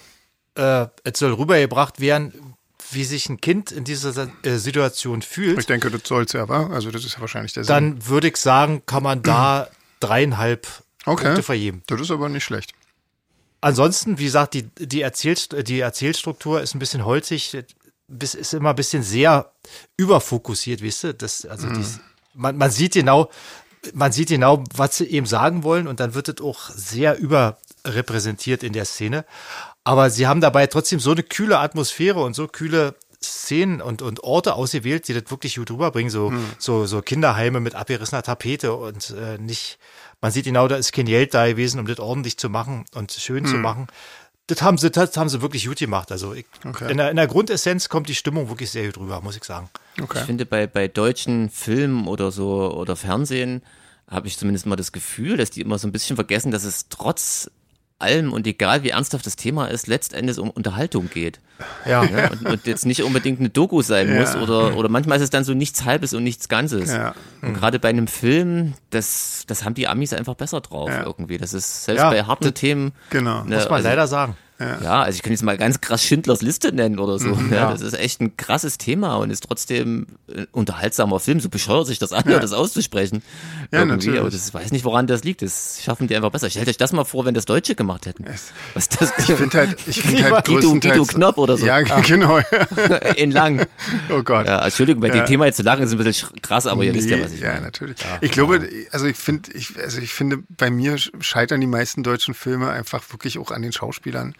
äh, es soll rübergebracht werden, wie sich ein Kind in dieser äh, Situation fühlt, Ich denke, das soll's ja, wa? Also das ist ja wahrscheinlich der Sinn. dann würde ich sagen, kann man da dreieinhalb Okay. Punkte vergeben. Das ist aber nicht schlecht. Ansonsten, wie gesagt, die, die, Erzählst die Erzählstruktur ist ein bisschen holzig, bis- ist immer ein bisschen sehr überfokussiert, weißt du? Das, also dies, man, man sieht genau, man sieht genau, was sie eben sagen wollen und dann wird es auch sehr überrepräsentiert in der Szene. Aber sie haben dabei trotzdem so eine kühle Atmosphäre und so kühle Szenen und, und Orte ausgewählt, die das wirklich gut rüberbringen. So, so, so Kinderheime mit abgerissener Tapete und äh, nicht, man sieht genau, da ist kein Geld da gewesen, um das ordentlich zu machen und schön zu machen. Das haben sie, das haben sie wirklich gut gemacht. Also ich, Okay. in, der, in der Grundessenz kommt die Stimmung wirklich sehr gut rüber, muss ich sagen. Okay. Ich finde, bei, bei deutschen Filmen oder so oder Fernsehen habe ich zumindest mal das Gefühl, dass die immer so ein bisschen vergessen, dass es trotz allem und egal wie ernsthaft das Thema ist, letztendlich um Unterhaltung geht. Ja. Ja, und, und jetzt nicht unbedingt eine Doku sein muss Ja. oder, oder manchmal ist es dann so nichts Halbes und nichts Ganzes. Ja. Und gerade bei einem Film, das, das haben die Amis einfach besser drauf irgendwie. Das ist selbst bei harten Themen. Genau. ne, Muss man also- leider sagen. Ja, also ich kann jetzt mal ganz krass Schindlers Liste nennen oder so. ja, ja. Das ist echt ein krasses Thema und ist trotzdem ein unterhaltsamer Film. So bescheuert sich das anhört, das auszusprechen. Ja, Irgendwie, natürlich. Aber das ich weiß nicht, woran das liegt. Das schaffen die einfach besser. Stellt euch das mal vor, wenn das Deutsche gemacht hätten. Was das Ich finde halt, ich finde halt Guido. Guido Knopp oder so. Ja, genau. Ja. in lang. Oh Gott. Ja, Entschuldigung, bei Ja. dem Thema jetzt zu lachen ist ein bisschen sch- krass, aber ihr wisst ja, Nee, was ich ja, meine. natürlich. ich glaube, also ich finde, ich, also ich finde, bei mir scheitern die meisten deutschen Filme einfach wirklich auch an den Schauspielern.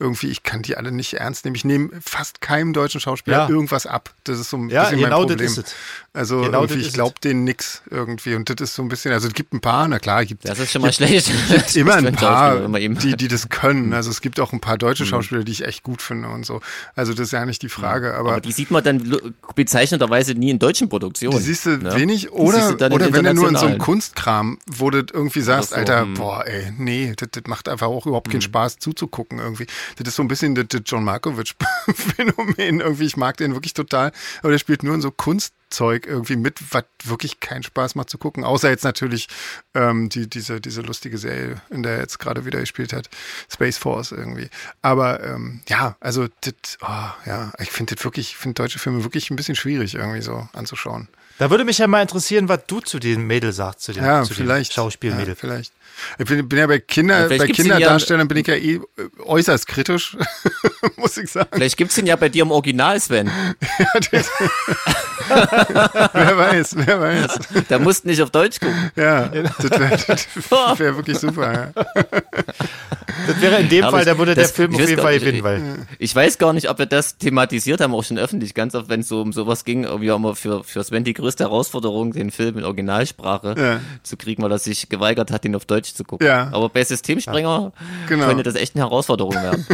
Irgendwie, ich kann die alle nicht ernst nehmen. Ich nehme fast keinem deutschen Schauspieler Ja. irgendwas ab. Das ist so ein Ja, bisschen genau mein das Problem. ist es. Also Genau irgendwie, ich glaube denen nix irgendwie. Und das ist so ein bisschen, also es gibt ein paar, na klar, gibt Das ist schon mal schlecht. gibt immer ein paar, Schauspieler immer eben- die, die das können. Also es gibt auch ein paar deutsche Mhm. Schauspieler, die ich echt gut finde und so. Also das ist ja nicht die Frage, aber, Aber die sieht man dann bezeichnenderweise nie in deutschen Produktionen. Die siehst du ne? wenig oder, oder wenn du nur in so einem. Kunstkram, wo du irgendwie sagst, so, Alter, hm. boah, ey, nee, das, das macht einfach auch überhaupt keinen Spaß zuzugucken irgendwie. Das ist so ein bisschen das, das John Malkovich-Phänomen irgendwie. Ich mag den wirklich total, aber der spielt nur in so Zeug irgendwie mit, was wirklich keinen Spaß macht zu gucken. Außer jetzt natürlich ähm, die, diese, diese lustige Serie, in der er jetzt gerade wieder gespielt hat, Space Force irgendwie. Aber ähm, ja, also das, oh, ja, ich finde das wirklich, ich finde deutsche Filme wirklich ein bisschen schwierig irgendwie so anzuschauen. Da würde mich ja mal interessieren, was du zu den Mädels sagst, zu den, Ja, zu vielleicht. den Schauspielmädels. Ja, vielleicht. Ich bin, bin ja bei Kinder, vielleicht bei Kinderdarstellern bin ich ja eh äh, äußerst kritisch, muss ich sagen. Vielleicht gibt's den ja bei dir im Original, Sven. wer weiß, wer weiß. Da musst du nicht auf Deutsch gucken. Ja, das wäre wär wirklich super. Ja. Das wäre in dem Aber Fall, ich- da würde der Film ich auf weiß jeden gar Fall nicht, gewinnen, ich- weil Ich weiß gar nicht, ob wir das thematisiert haben, auch schon öffentlich, ganz oft, wenn es so um sowas ging, irgendwie auch immer für, für Sven die größte Herausforderung, den Film in Originalsprache Ja. zu kriegen, weil er sich geweigert hat, den auf Deutsch zu gucken. Ja. Aber bei Systemsprenger Genau. könnte das echt eine Herausforderung werden.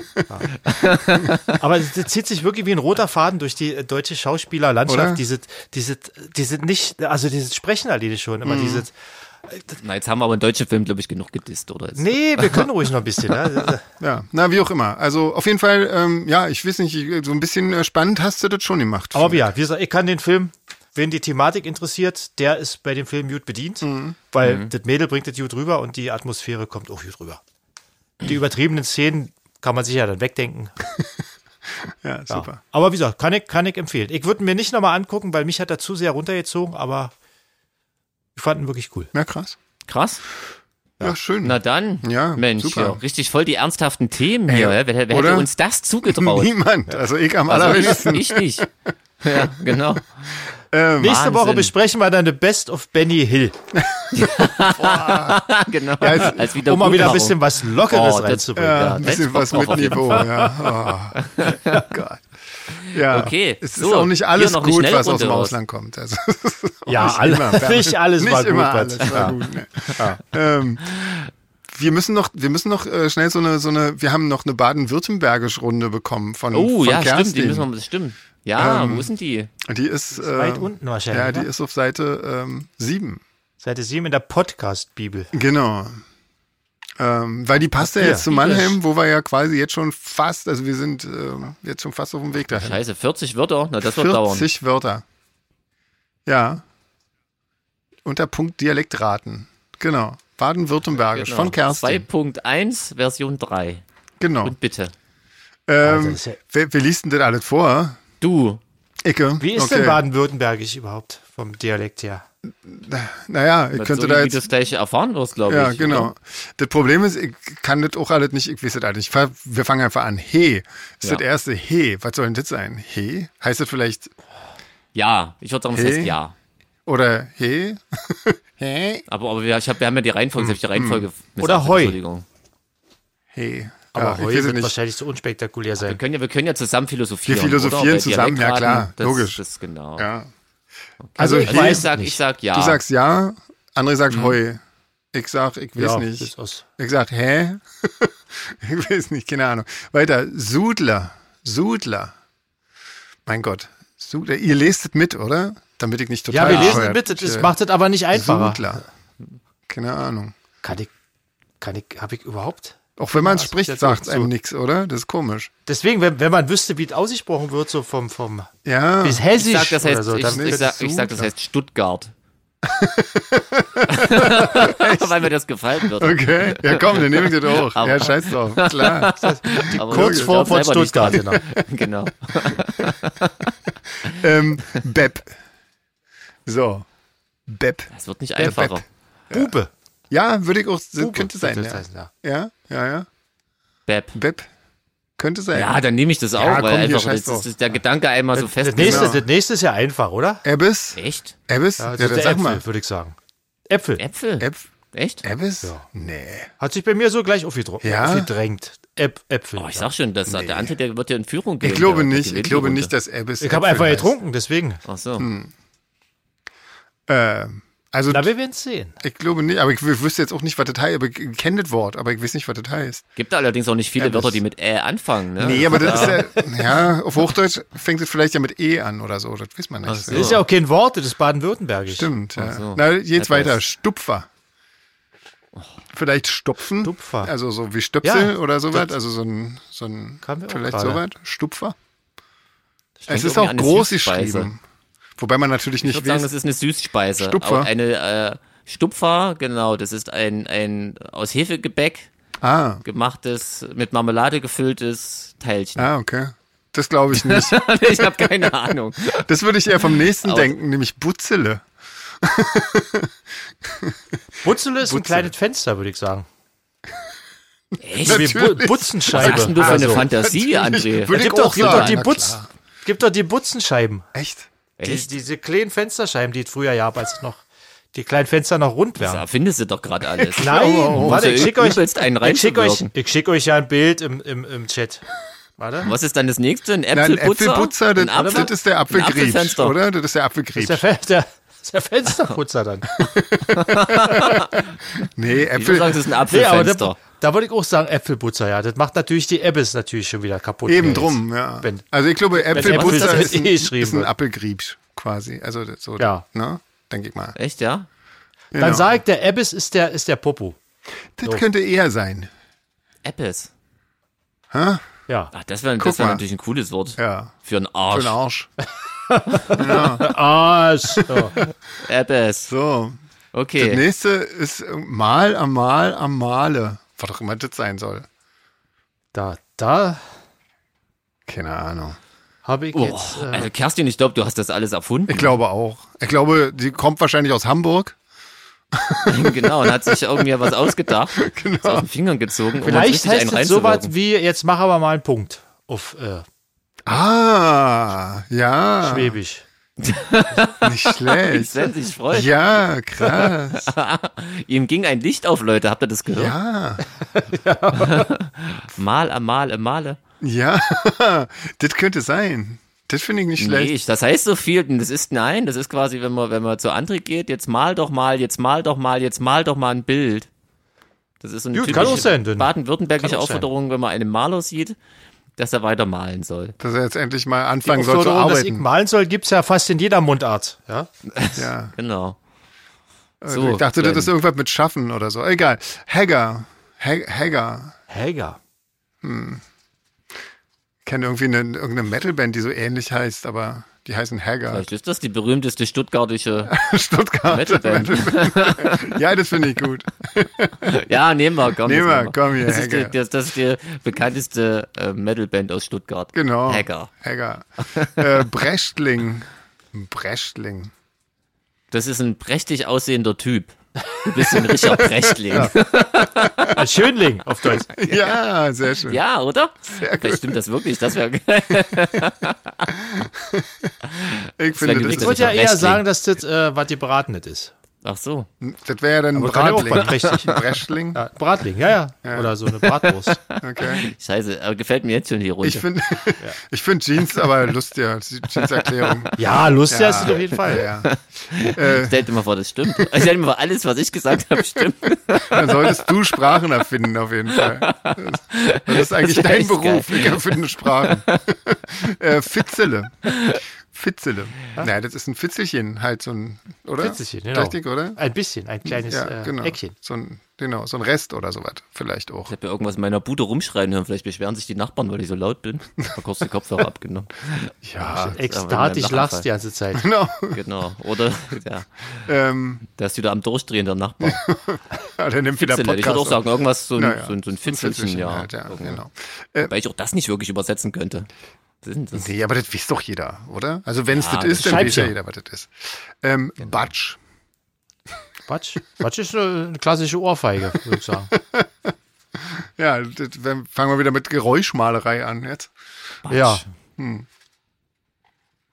Aber es zieht sich wirklich wie ein roter Faden durch die äh, deutsche Schauspielerlandschaft. Diese, diese, diese nicht, also dieses Sprechen alleine schon, Mhm. aber dieses, Na, jetzt haben wir aber in deutschen Filmen, glaube ich, genug gedisst, oder? Jetzt- nee, wir können ruhig noch ein bisschen. Ne? ja, na, wie auch immer. Also auf jeden Fall, ähm, ja, ich weiß nicht, ich- so ein bisschen äh, spannend hast du das schon gemacht. Aber ja, wie gesagt, ich kann den Film, wen die Thematik interessiert, der ist bei dem Film gut bedient, Mhm. weil das Mädel bringt das gut rüber und die Atmosphäre kommt auch gut rüber. Die übertriebenen Szenen kann man sich ja dann wegdenken. ja, Ja. super. Aber wie gesagt, kann ich, kann ich empfehlen. Ich würde ihn mir nicht nochmal angucken, weil mich hat er zu sehr runtergezogen, aber ich fand ihn wirklich cool. Ja, krass. Krass. Ja, schön. Na dann, Ja, Mensch, super. ja, richtig voll die ernsthaften Themen hier. Ey, ja. Wer, wer hätte uns das zugetraut? Niemand. Also ich am Also ich, allerwenigsten. ich nicht. Ja, genau. Ähm, Nächste Wahnsinn. Woche besprechen wir dann eine Best of Benny Hill, genau. als- Als um mal wieder ein bisschen was Lockeres Oh, reinzubringen. ja, Ja, ein bisschen was mit Niveau, ja. Oh. Gott. Ja, Okay, es ist so, auch nicht alles gut, was aus dem raus. Ausland kommt. Also, Ja, nicht alle- immer, nicht alles nicht war gut, immer was- alles war ja. gut. Ne. Ähm, wir müssen noch, wir müssen noch äh, schnell so eine, so eine, wir haben noch eine baden-württembergische Runde bekommen von, Oh, von ja, Kerstin. stimmt, die müssen wir, das stimmt. Ja, Ähm, wo sind die? Die ist, äh, Weit unten wahrscheinlich. ja, die ne? ist auf Seite ähm, 7. Seite 7 in der Podcast-Bibel. Genau. Ähm, weil die passt ja jetzt zu die Mannheim, wo wir ja quasi jetzt schon fast, also wir sind ähm, jetzt schon fast auf dem Weg dahin. Scheiße, 40 Wörter? Na, das wird dauern. 40 Wörter. Ja. Unter Punkt Dialektraten. Genau. Baden-Württembergisch Genau. von Kerstin. 2.1 Version 3. Genau. Und bitte. Ähm, das ist ja- wer, wer liest denn das alles vor? Du. Icke. Wie ist okay. denn Baden-Württembergisch überhaupt vom Dialekt her? Naja, ich so könnte wie da jetzt. das gleich erfahren wirst, glaube Ja, ich. genau. oder? Das Problem ist, ich kann das auch alles nicht, ich weiß das alles nicht. Wir fangen einfach an. He. Ist Ja. das erste He. Was soll denn das sein? He? Heißt das vielleicht Ja, ich würde sagen, das Hey. heißt ja. oder He? He? Aber, aber wir, ich hab, wir haben ja die Reihenfolge, selbst die Reihenfolge. Oder Heu. Entschuldigung. He. Aber Ja, ich heute wird nicht. wahrscheinlich so unspektakulär Wir sein. können ja, wir können ja zusammen philosophieren. Wir philosophieren zusammen, ja, klar, das, logisch. Das genau. Ja. Also, ich He, weiß ich sag, nicht. ich sag ja. du sagst ja, André sagt Heu. Ich sag, ich weiß ja, nicht. Ich sag, hä? ich weiß nicht, keine Ahnung. Weiter, Sudler. Sudler. Mein Gott. Sudler. Ihr lest es mit, oder? Damit ich nicht Ja, total wir lesen mit, das macht es aber nicht einfacher. Sudler. Keine Ahnung. Kann ich, kann ich, habe ich überhaupt? Auch wenn man es Ja, spricht, sagt es so. einem nichts, oder? Das ist komisch. Deswegen, wenn, wenn man wüsste, wie es ausgesprochen wird, so vom, vom, Ja. bis ich Hessisch sag, das heißt, oder so, ich, ich, sag, ich sag, das heißt Stuttgart. Weil mir das gefallen wird. Okay. Ja, komm, dann nehme ich das auch. Aber- ja, scheiß drauf. Klar. Kurz ich vor von Stuttgart. Genau. genau. ähm, Beb. So. Beb. Das wird nicht Der einfacher. Beb. Bube. Ja, würde ich auch, Bube könnte sein, das ja. heißen, ja. Ja, ja, ja. Beb. Beb. Könnte sein. Ja, dann nehme ich das auch, Ja, weil komm, einfach das, drauf. ist der Gedanke einmal so Das, fest. nächste, Genau. das nächste ist ja einfach, oder? Ebbes? Echt? Ebbes? Ja, Ja, das ist dann der sag Äpfel, mal. würde ich sagen. Äpfel. Äpfel? Äpf Echt? Ebbes? Ja. Nee. Hat sich bei mir so gleich aufgedrückt. Ja? aufgedrängt. Äp Äpfel. Oh, ich sag schon, dass der Ante, der wird ja in Führung gehen. Ich glaube nicht. Ich glaube nicht, dass Ebbes. ich habe Äpfel einfach heißt. getrunken, deswegen. Ach so. Hm. Äh, also, Na, wir werden es sehen. ich glaube nicht, aber ich wüsste jetzt auch nicht, was das heißt. Aber ich kenne das Wort, aber ich weiß nicht, was das heißt. Gibt allerdings auch nicht viele Äpfel. Wörter, die mit Ä anfangen. Ne? Nee, aber das ist ja, ja, auf Hochdeutsch fängt es vielleicht ja mit E an oder so. Das weiß man nicht. So. Das ist ja auch kein Wort, das ist Baden-Württembergisch. Stimmt, ja. so. Na, jetzt weiter. Stupfer. Vielleicht Stupfen. Stupfer. Also so wie Stöpsel Ja, oder sowas. Also so ein, so ein vielleicht sowas. Stupfer. Es ist auch groß geschrieben. Wobei man natürlich Ich nicht würde sagen, das ist eine Süßspeise. Stupfer. Auch Eine äh, Stupfer, genau. Das ist ein, ein aus Hefegebäck Ah, gemachtes, mit Marmelade gefülltes Teilchen. ah, okay. Das glaube ich nicht. ich habe keine Ahnung. Das würde ich eher vom nächsten Aber- denken, nämlich Butzele. Butzele ist ein Butzele. kleines Fenster, würde ich sagen. Echt? Wie Natürlich. Bu Was Butzenscheibe. hast denn du für eine Also, Fantasie, André? Würde ich Gibt doch, auch gibt doch sagen. die Na Butz, klar. gibt doch die Butzenscheiben. Echt? Die, diese kleinen Fensterscheiben, die es früher gab, als es noch die kleinen Fenster noch rund Da wären. findest du doch gerade alles. Nein, Oh, oh, warte, ich ja schicke euch, übelst einen ich schick euch, ich schick euch ja ein Bild im, im, im Chat. Warte. Was ist dann das nächste? Ein Nein, Äpfelputzer? Äpfelputzer, das, Ein Apfel? das ist der Apfelfenster. oder? Das ist der Das Apfelgriebsch. ist der, der, das ist der Fensterputzer dann. Nee, Ich würde Äpfel, sagen, das ist ein Nee, aber da, würde ich auch sagen Äpfelputzer, ja. Das macht natürlich die Ebbes natürlich schon wieder kaputt. eben jetzt. drum, ja. Wenn- Also ich glaube, Äpfelputzer Äpfel ist ein, E geschrieben ist ein wird. Apfelgriebsch quasi. Also das- so, Ja. ne? Denke ich mal. Echt, ja? Dann Genau. sage ich, der Ebbes ist der, ist der Popo. Das könnte eher sein. Apples. Hä? Ja. Ach, das wäre das wär natürlich ein cooles Wort. Ja. Für einen Für Arsch. den Arsch. So. Apples. So. Das Okay. nächste ist Mal am Mal am Male. Was auch immer das sein soll. Da, da Keine Ahnung. habe ich Oh, jetzt. Äh, also Kerstin, ich glaube, du hast das alles erfunden. Ich glaube auch. Ich glaube, die kommt wahrscheinlich aus Hamburg. genau, und hat sich irgendwie was ausgedacht. Genau. Aus den Fingern gezogen. um vielleicht richtig heißt es sowas wie, jetzt mach aber mal einen Punkt auf äh, Ah, ja. Schwäbisch. Nicht schlecht. Sven sich freut. Ja, krass. Ihm ging ein Licht auf, Leute. Habt ihr das gehört? Ja, Mal am Mal am Male. ja. Das könnte sein. Das finde ich nicht schlecht. Nee, ich- das heißt so viel, und das ist nein, das ist quasi, wenn man, wenn man zu André geht, jetzt mal doch mal, jetzt mal doch mal, jetzt mal doch mal ein Bild. Das ist so eine Gut, kann auch typische sein, denn- baden-württembergische. Aufforderung, wenn man einen Maler sieht, dass er weiter malen soll. Dass er jetzt endlich mal anfangen soll zu Aufforderung, dass ich arbeiten. malen soll, gibt's ja fast in jeder Mundart. Ja? Ja. Genau. Also So, ich dachte, das ist irgendwas mit Schaffen oder so. Egal. Hagger. Hag- Hagger. Helga. Ich kenne irgendwie eine, irgendeine Metalband, die so ähnlich heißt, aber die heißen Hagger. Vielleicht ist das die berühmteste stuttgartische Stuttgart. Metalband. Ja, das finde ich gut. ja, nehmen wir, komm. Nehmen wir, komm hier, Das ist, die, das, das ist die bekannteste äh, Metalband aus Stuttgart. Genau. Hagger. Hagger. Äh, Brechtling. Brechtling. Das ist ein prächtig aussehender Typ. Du bist ein richtiger Brechtling. Ja, Ein Schönling auf Deutsch. Ja, sehr schön. oder? Sehr Vielleicht gut. stimmt das wirklich. Das wäre Ich finde, das, Ich würde ja eher sagen, dass das, äh, was die Braten ist. Ach so. das wäre ja dann ein Aber kann ja auch Bratling. Ja, Bratling, ja, ja, Oder so eine Bratwurst. Okay. Scheiße, aber gefällt mir jetzt schon hier runter. Ich finde ich finde Jeans aber lustig. Jeans-Erklärung. Ja, lustig ist es auf jeden Fall. Ja. Äh, Stell dir mal vor, das stimmt. Stell dir mal vor, alles, was ich gesagt habe, stimmt. dann solltest du Sprachen erfinden, auf jeden Fall. Das, das ist eigentlich Das dein Beruf. Ich erfinde Sprachen. äh, Fitzele. Fitzele. Naja, das ist ein Fitzelchen, halt so ein, oder? Fitzelchen, genau. Richtig, oder? Ein bisschen, ein kleines Ja, äh, genau. Eckchen. So ein, genau, so ein Rest oder sowas. Vielleicht auch. Ich habe ja irgendwas in meiner Bude rumschreien hören. Vielleicht beschweren sich die Nachbarn, weil ich so laut bin. Ich habe kurz die Kopfhörer abgenommen. Ja, Ekstatisch aber lachst die ganze Zeit. genau. Genau. Oder, ja, Ähm, der ist wieder am Durchdrehen, der Nachbar. ja, der nimmt wieder Fitzele. Podcast. Ich würde auch sagen, irgendwas, so ein, Naja, so ein, so ein Fitzelchen, ja. halt, ja, genau. Weil ich auch das nicht wirklich übersetzen könnte. Das sind das. Nee, aber das weiß doch jeder, oder? Also wenn es Ja, das ist, das dann weiß ja jeder, was das ist. Ähm, Genau. Batsch. Quatsch. Quatsch ist eine, klassische Ohrfeige, würde ich sagen. Ja, das, wenn- fangen wir wieder mit Geräuschmalerei an jetzt. Ja.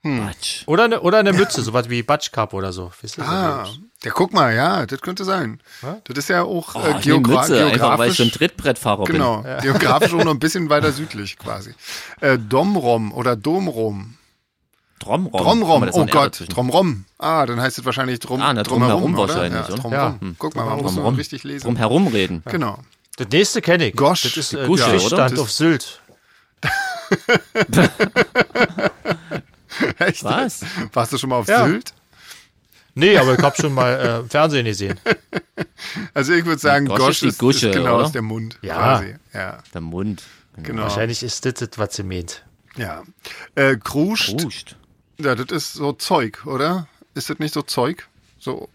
Quatsch. Oder eine, oder eine Mütze, sowas wie Batschkap oder so. Weißt du, Ah, ja, guck mal, ja, das könnte sein. Das ist ja auch Oh, äh, ich geogra Mütze, einfach weil ich geografisch. schon Trittbrettfahrer bin. Genau, geografisch auch noch ein bisschen weiter südlich quasi. Äh, Domrom oder Domrom. Dromrom. Dromrom, oh ein Gott. Dromrom. Ah, dann heißt es wahrscheinlich drum, Ah, na, drumherum, drumherum oder? wahrscheinlich, Ja, oder? drumherum. Ja. Hm. Guck mal, man muss Drumherum. noch richtig lesen. Drum herumreden. Genau. Das nächste kenne ich. Gosch. Das ist äh, Gusche? Fischstand Das- auf Sylt. Echt? Was? Warst du schon mal auf Ja. Sylt? Nee, aber ich habe schon mal äh, im Fernsehen gesehen. Also ich würde sagen, Gosch Gosch ist Gusche, ist genau oder? aus dem Mund. Ja. Quasi. Ja, Der Mund. genau. Wahrscheinlich ist das, das was sie meint. Ja. Äh, Kruscht. Kruscht. Ja, das ist so Zeug, oder? Ist das nicht so Zeug? So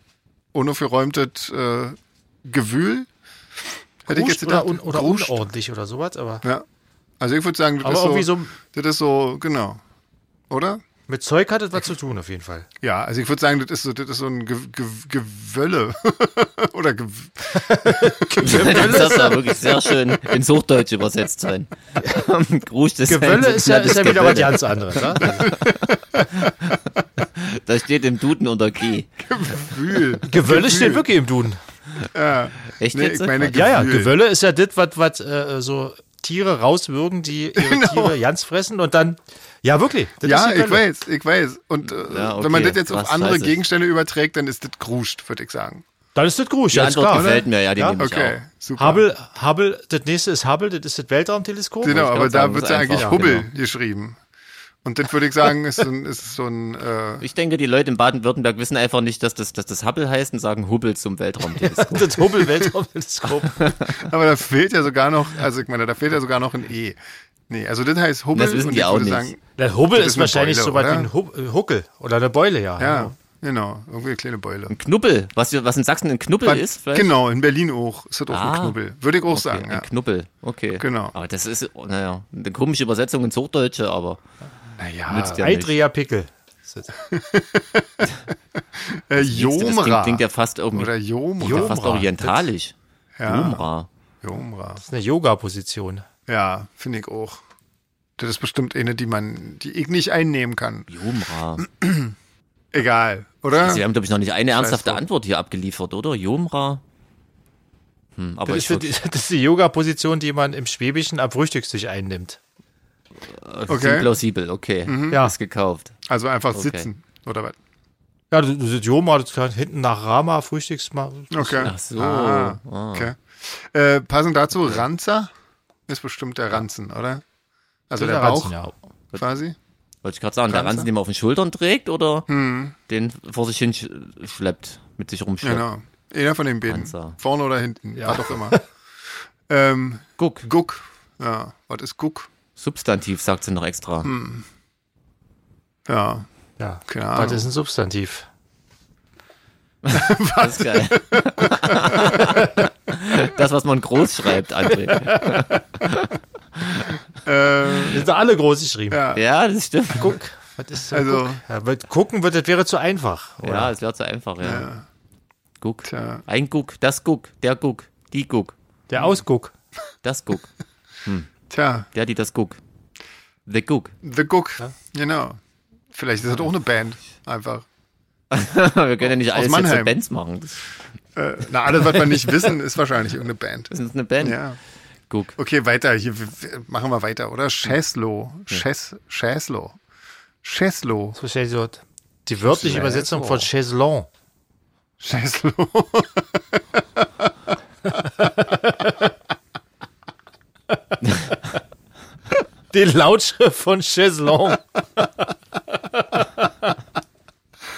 unaufgeräumtes äh, Gewühl? Hätte ich jetzt oder, gedacht. un, oder Kruscht. unordentlich oder sowas, aber Ja. Also ich würde sagen, das Aber ist so, so- das ist so, genau. Oder? Mit Zeug hat es was zu tun auf jeden Fall. Ja, also ich würde sagen, das ist so, das ist so ein Ge Ge Gewölle. Oder Ge das war wirklich sehr schön ins Hochdeutsch übersetzt sein. Grusch, das Gewölle ist ja, ist ja wieder was Gewölle. ganz anderes. Ne? Das steht im Duden unter G. Wühl. Gewölle steht wirklich im Duden. Ja. Echt Nee, jetzt? ich meine Ja, ja, Gewühl. Gewölle ist ja das, was was, äh, so Tiere rauswürgen, die ihre Genau. Tiere ganz fressen und dann, ja wirklich, das Ja, ich weiß, ich weiß. Und äh, Ja, wenn man okay, das jetzt auf krass, andere. Gegenstände überträgt, dann ist das Gruscht, würde ich sagen. Dann ist das Grusch, Die ja, klar. gefällt mir, ja, die Ja? nehme ich Okay, auch. super. Hubble, Hubble, das nächste ist Hubble, das ist das Weltraumteleskop. Genau, aber da wird ja eigentlich Hubbel genau. geschrieben. Und das würde ich sagen, ist so ein, ist so ein äh, Ich denke, die Leute in Baden-Württemberg wissen einfach nicht, dass das, dass das Hubble heißt und sagen Hubble zum Weltraumteleskop. Das Hubble-Weltraumteleskop. aber da fehlt ja sogar noch, also ich meine, da fehlt ja sogar noch ein E. Nee, also das heißt Hubbel Das wissen und die auch würde nicht. sagen, Der Hubble Das ist, ist wahrscheinlich Beule, so was wie ein äh, Huckel oder eine Beule, ja. ja, genau, irgendwie eine kleine Beule. Ein Knubbel, was, was in Sachsen ein Knubbel Was- ist, vielleicht? Genau, in Berlin auch ist das auch Ah. ein Knubbel. Würde ich auch Okay, sagen, ja. Ein Knubbel, okay. Genau. Aber das ist, naja, eine komische Übersetzung ins Hochdeutsche, aber Naja, nützt ja nicht. Eidria Pickel. äh, Das klingt, Jomra. klingt ja fast irgendwie Oder Jomra. klingt ja fast Jomra. orientalisch. Ja. Jomra. Jomra. Das ist eine Yoga-Position. Ja, finde ich auch. Das ist bestimmt eine, die man, die ich nicht einnehmen kann. Jomra. Egal, oder? Sie haben, glaube ich, noch nicht eine ernsthafte. Antwort hier abgeliefert, oder? Jomra? Hm, aber Das ich ist, die, das ist die Yoga-Position, die man im Schwäbischen am Frühstückstisch einnimmt. äh, Okay. plausibel, okay. Ja. Ist gekauft. Also einfach Okay. sitzen, oder was? Ja, das das ist Yoma, das kann hinten nach Rama, Frühstücksma. Okay. Ach so. Ah, Ah. okay. Äh, passend dazu, Ranzer ist bestimmt der Ranzen, oder? Also der, Bauch Ja. quasi. Wollte ich gerade sagen, der Ranzer? Ranzen, den man auf den Schultern trägt oder Hm, den vor sich hin sch- schleppt, mit sich rumschleppt. genau. Einer von den beiden. Ranzer. Vorne oder hinten, Ja. was auch immer. ähm, Guck, Guck. Ja, was ist Guck? Substantiv sagt sie noch extra. Hm. Ja, ja. keine Was ist ein Substantiv? Das ist geil. das, was man groß schreibt, André. Äh, Das sind alle groß geschrieben. ja, Ja, das stimmt. Guck. Was ist so Also- Guck? Ja, weil gucken wird, das wäre zu einfach. Oder? Ja, es wäre zu einfach, ja. Guck. Tja. Ein Guck, das Guck, der Guck, die Guck, Der Ausguck. das Guck, tja, der, die das Guck. The Guck. The Guck. Genau. Vielleicht ist das auch eine Band. Einfach. Wir können ja nicht alles jetzt so Mannheim. Bands machen. Das Äh, na, alles, was wir nicht wissen, ist wahrscheinlich irgendeine Band. ist eine Band. Ja. Guck. Okay, weiter. Hier machen wir weiter, oder? Cheslo. Ches, Cheslo. Cheslo. Das wahrscheinlich so die wörtliche Übersetzung von Chaiselon. Cheslo. Die Lautschrift von Chaiselon.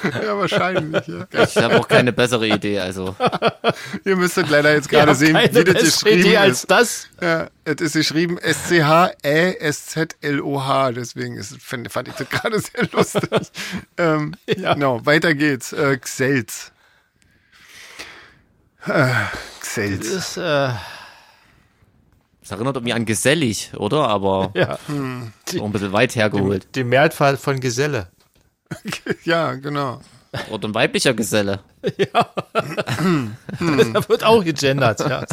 ja, wahrscheinlich. Ja. Ich habe auch keine bessere Idee, also. Ihr müsstet leider jetzt gerade sehen, wie das bessere geschrieben Idee als ist. das. Ja, es ist geschrieben S-C-H-E-S-Z-L-O-H. Deswegen ist, fand, fand ich das gerade sehr lustig. ähm, Genau, weiter geht's. Äh, Xelz. Äh, Xelz. Das ist, äh, Das erinnert irgendwie an gesellig, oder? Aber ja, auch ein bisschen weit hergeholt. die Mehrzahl von Geselle. Ja, genau. Oder ein weiblicher Geselle. Da wird auch gegendert. Ja.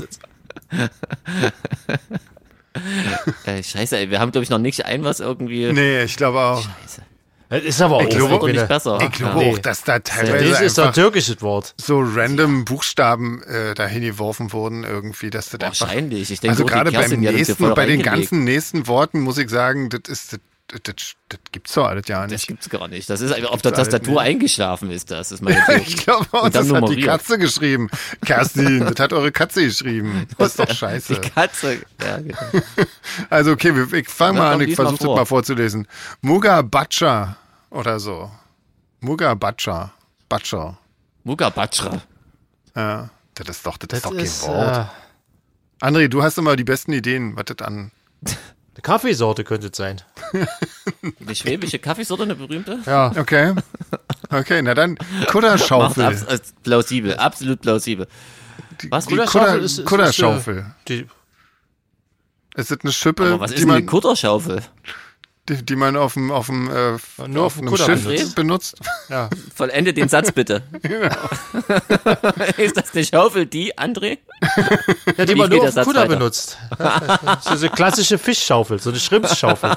Äh, scheiße, ey, wir haben, glaube ich, noch nicht ein, was irgendwie. Nee, ich glaube auch. Scheiße. Das ist aber auch Ich glaube, irgendwie nicht besser. Ich glaube Nee. auch, dass da teilweise Das ist doch ein einfach türkisches Wort. so random Buchstaben äh, dahin geworfen wurden irgendwie, dass das einfach Wahrscheinlich. Ich denke, Also auch die gerade beim nächsten, bei den ganzen nächsten Worten muss ich sagen, das ist das, das, das, das gibt's doch alles ja Das nicht. gibt's gar nicht. Das ist einfach auf der Tastatur eingeschlafen, ist das. das ist. Ich glaube, auch, Und dann das hat die. Katze geschrieben. Kerstin, das hat eure Katze geschrieben. Das ist doch scheiße. Die Katze. Ja, genau. Also okay, wir- ich fange mal an, ich versuche das mal vorzulesen. Muga Bacha oder so. Muga Bacha. Bacha. Muga Batra. Ja, das ist doch, das, Das ist doch ist, kein Wort. äh, André, du hast immer die besten Ideen, was das an Eine Kaffeesorte könnte es sein. Eine schwäbische Kaffeesorte, eine berühmte? Ja. Okay. Okay, na dann Kudderschaufel. abs äh, plausibel, absolut plausibel. Was? Die Kudderschaufel Kudder, ist- ist- Kudderschaufel. ist, Die, Es ist eine Schippe, Aber was ist die, denn eine man, Kutterschaufel? Die, die man auf dem, auf dem, äh, Nur auf auf dem Schiff benutzt. benutzt. ja. Vollende den Satz bitte. ist das eine Schaufel, die, André? ja, die Wie man nur auf dem Satz Kutter weiter? benutzt. Ja, das ist so eine klassische Fischschaufel, so eine Schrimpsschaufel.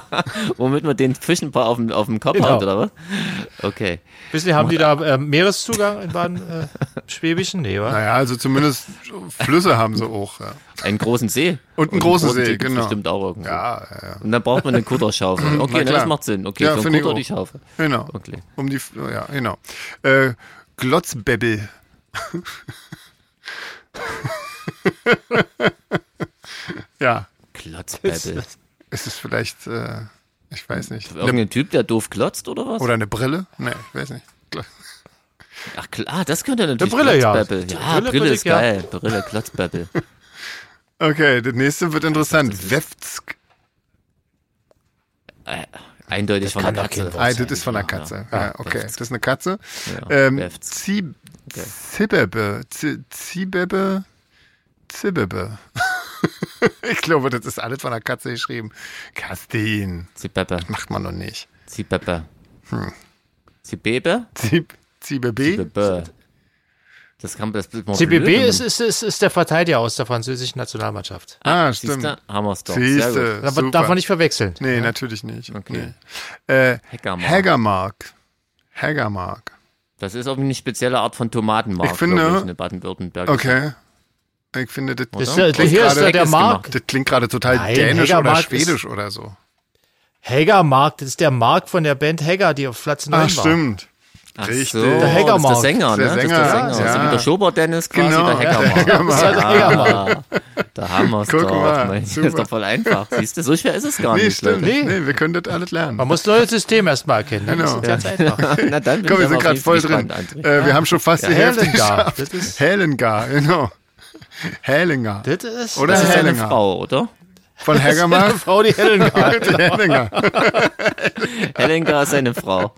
Womit man den Fisch ein paar auf dem, auf dem Kopf Genau. haut, oder was? Okay. Wissen Sie, haben die da äh, Meereszugang in Baden-Schwäbischen? nee, wa? Naja, also zumindest Flüsse haben sie auch. Ja, Einen großen See. Und einen großen See, genau. Bestimmt auch irgendwo. ja, ja. Und dann braucht man eine Kutterschaufel. Okay, na, das macht Sinn. Okay, Ja, für einen Kutter die Schaufel. genau. Okay. Um die, ja, genau. Äh, Glotzbebbel. ja, Klotzbäbbel. ist es vielleicht, äh, ich weiß nicht. Eine, Irgendein Typ, der doof klotzt, oder was? oder eine Brille? Nee, ich weiß nicht. Ach klar, das könnte natürlich Brille, ja. Klotzbäbbel. Ja, Brille Brille, ist ja. geil. Brille, Klotzbäbbel. Okay, das nächste wird interessant. Wefzk. Äh, eindeutig von der doch kein Katze. Ah, das ist von der Katze. Ja, okay, Wefzk. das ist eine Katze. Ja, Ähm, Zibebe. Zi- Zibebe. Zibebe. ich glaube, das ist alles von der Katze geschrieben. Kastin. Zibebe. Macht man noch nicht. Zibebe. Hm. Zibebe? Zib Zibebe? Zibebe. Das kann das ist CBB ist, ist, ist, ist der Verteidiger aus der französischen Nationalmannschaft. Ah, Siehste, stimmt. haben wir's doch. Sehr gut. Siehste. Aber super. darf man nicht verwechseln. Nee, natürlich nicht. Okay. Nee. Äh, Hackermark. Hagermark. Hagermark. Das ist irgendwie eine spezielle Art von Tomatenmark, Ich finde- ich, eine Baden-Württemberg. Okay. Ich finde, das, Das ist Oder? der, Klingt hier ist gerade- der, der Ist Mark. das klingt gerade total Nein, dänisch oder Hagermark schwedisch oder so. Hagermark, das ist der Mark von der Band Hager, die auf Platz 9 Ah, war. stimmt. Ach Richtig. So, Der das ist der. Sänger, ne? Der Das ist Sänger, der Sänger. Das ist ja. wie der Schobert Dennis quasi, Genau, der. Das ist der Hagermark. Ah, da haben wir es Guck doch. mal, Mensch, das ist doch voll einfach. Siehst du, so schwer ist es gar Nee, nicht. stimmt. Leute. Nee. wir können das alles lernen. Man muss neue System erstmal erkennen. ne? Das Genau. ist ganz einfach. Na dann Komm, wir sind gerade voll drin. gespannt. Äh, wir haben schon fast die Hälfte geschafft. Das Hellengar, genau. Hellinger. Das ist, Oder Das ist eine. Frau, oder? Von Hagermark? Frau, die Hellengar. Hellinger. Hellinger ist eine Frau.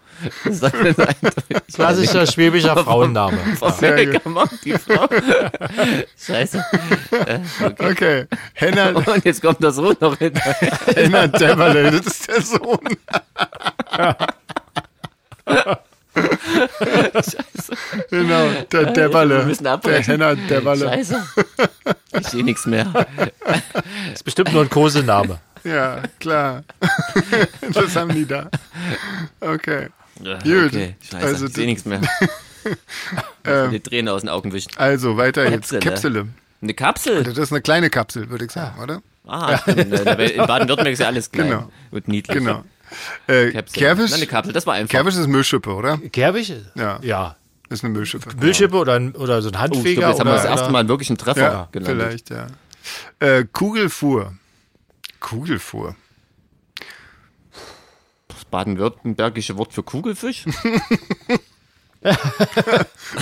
Das ist eindeutig. Klassischer schwäbischer Frauenname. Frau Hellinger, die Frau. Scheiße. Äh, okay. Okay. Henna, Und jetzt kommt das Rot noch hinterher. Henna Dämmerle, das ist der Sohn. Genau, der Wir Dämmerle. müssen Der abbrechen. Henna Dämmerle. Scheiße. Ich sehe nichts mehr. Das ist bestimmt nur ein Kosename. Ja, klar. Das haben die da. Okay. Gut. Okay, scheiße. Also ich sehe nichts mehr. Ähm, Die Tränen aus den Augen wischen. also weiter jetzt. Käpsele. Käpsele. Eine Kapsel? Das ist eine kleine Kapsel, würde ich sagen, oder? Ah, stimmt. Äh, In Baden-Württemberg ist ja alles klein Genau. und niedlich. Genau. Äh. Kervisch, Na, eine Kapsel, das war einfach. Kervisch ist Müllschippe, oder? Gerbig? Ja. Ja. Ist eine Müllschippe. Müllschippe oder, ein, oder so ein Oh, ich Handfeger. glaube, jetzt haben wir oder, das erste Mal wirklich einen Treffer Ja, gelandet. vielleicht, ja. Äh, Kugelfuhr. Kugelfuhr. Das baden-württembergische Wort für Kugelfisch?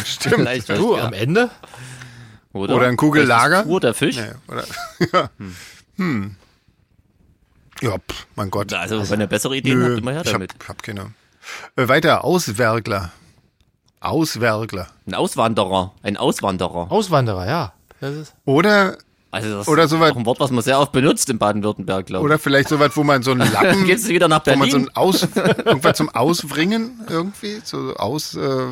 Stimmt. Vielleicht Du, ja. am Ende? Oder? Oder ein Kugellager. Fuhr der Fisch? Nee, oder? ja. Hm. Ja, pff, mein Gott. Also, wenn ihr bessere Ideen habt, immer her ich hab, damit. hab keine. Äh, weiter, Auswergler. Auswergler. Ein Auswanderer. Ein Auswanderer. Auswanderer, ja. Das ist, Oder, Also, das Oder ist soweit- auch ein Wort, was man sehr oft benutzt in Baden-Württemberg, glaube ich. oder vielleicht so weit, wo man so einen Lappen, Gehst du wieder nach wo man so Berlin? ein Aus, irgendwas zum Auswringen irgendwie, so aus, äh,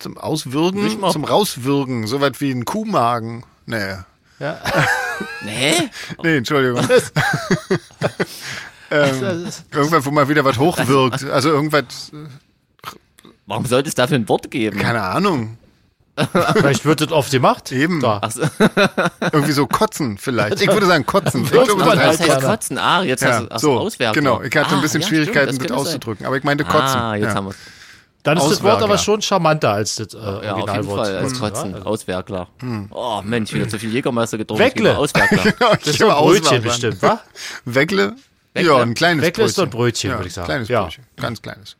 zum Auswürgen, zum Rauswürgen, so weit wie ein Kuhmagen. Nee. ja. Nee? Nee, Entschuldigung. Das ist, Irgendwann, wo man wieder was hochwirkt. Also irgendwas, Warum sollte es dafür ein Wort geben? keine Ahnung. vielleicht wird das oft gemacht. Eben. Da. So. Irgendwie so kotzen vielleicht. Ich würde sagen kotzen. Ich glaube, das Das heißt heißt kotzen. Ah, jetzt hast ja, du ach, so, Auswertung. genau. Ich hatte ah, ein bisschen ja, Schwierigkeiten, stimmt, das, sein. auszudrücken. Aber ich meinte kotzen. Ah, jetzt ja. haben wir es. Dann ist das Wort aber schon charmanter als das äh, Ja, auf jeden Originalwort. Fall, als Kotzen. Ja, also- Auswerkler. Hm. Oh, Mensch, wieder zu viel Jägermeister getrunken. Weckle. Auswerkler. Das ist so ein Brötchen bestimmt, wa? Weckle? Weckle. Ja, ein kleines Weckle Brötchen. ist so ein Brötchen, ja, würde ich sagen. Kleines Ja. Brötchen. Ganz kleines.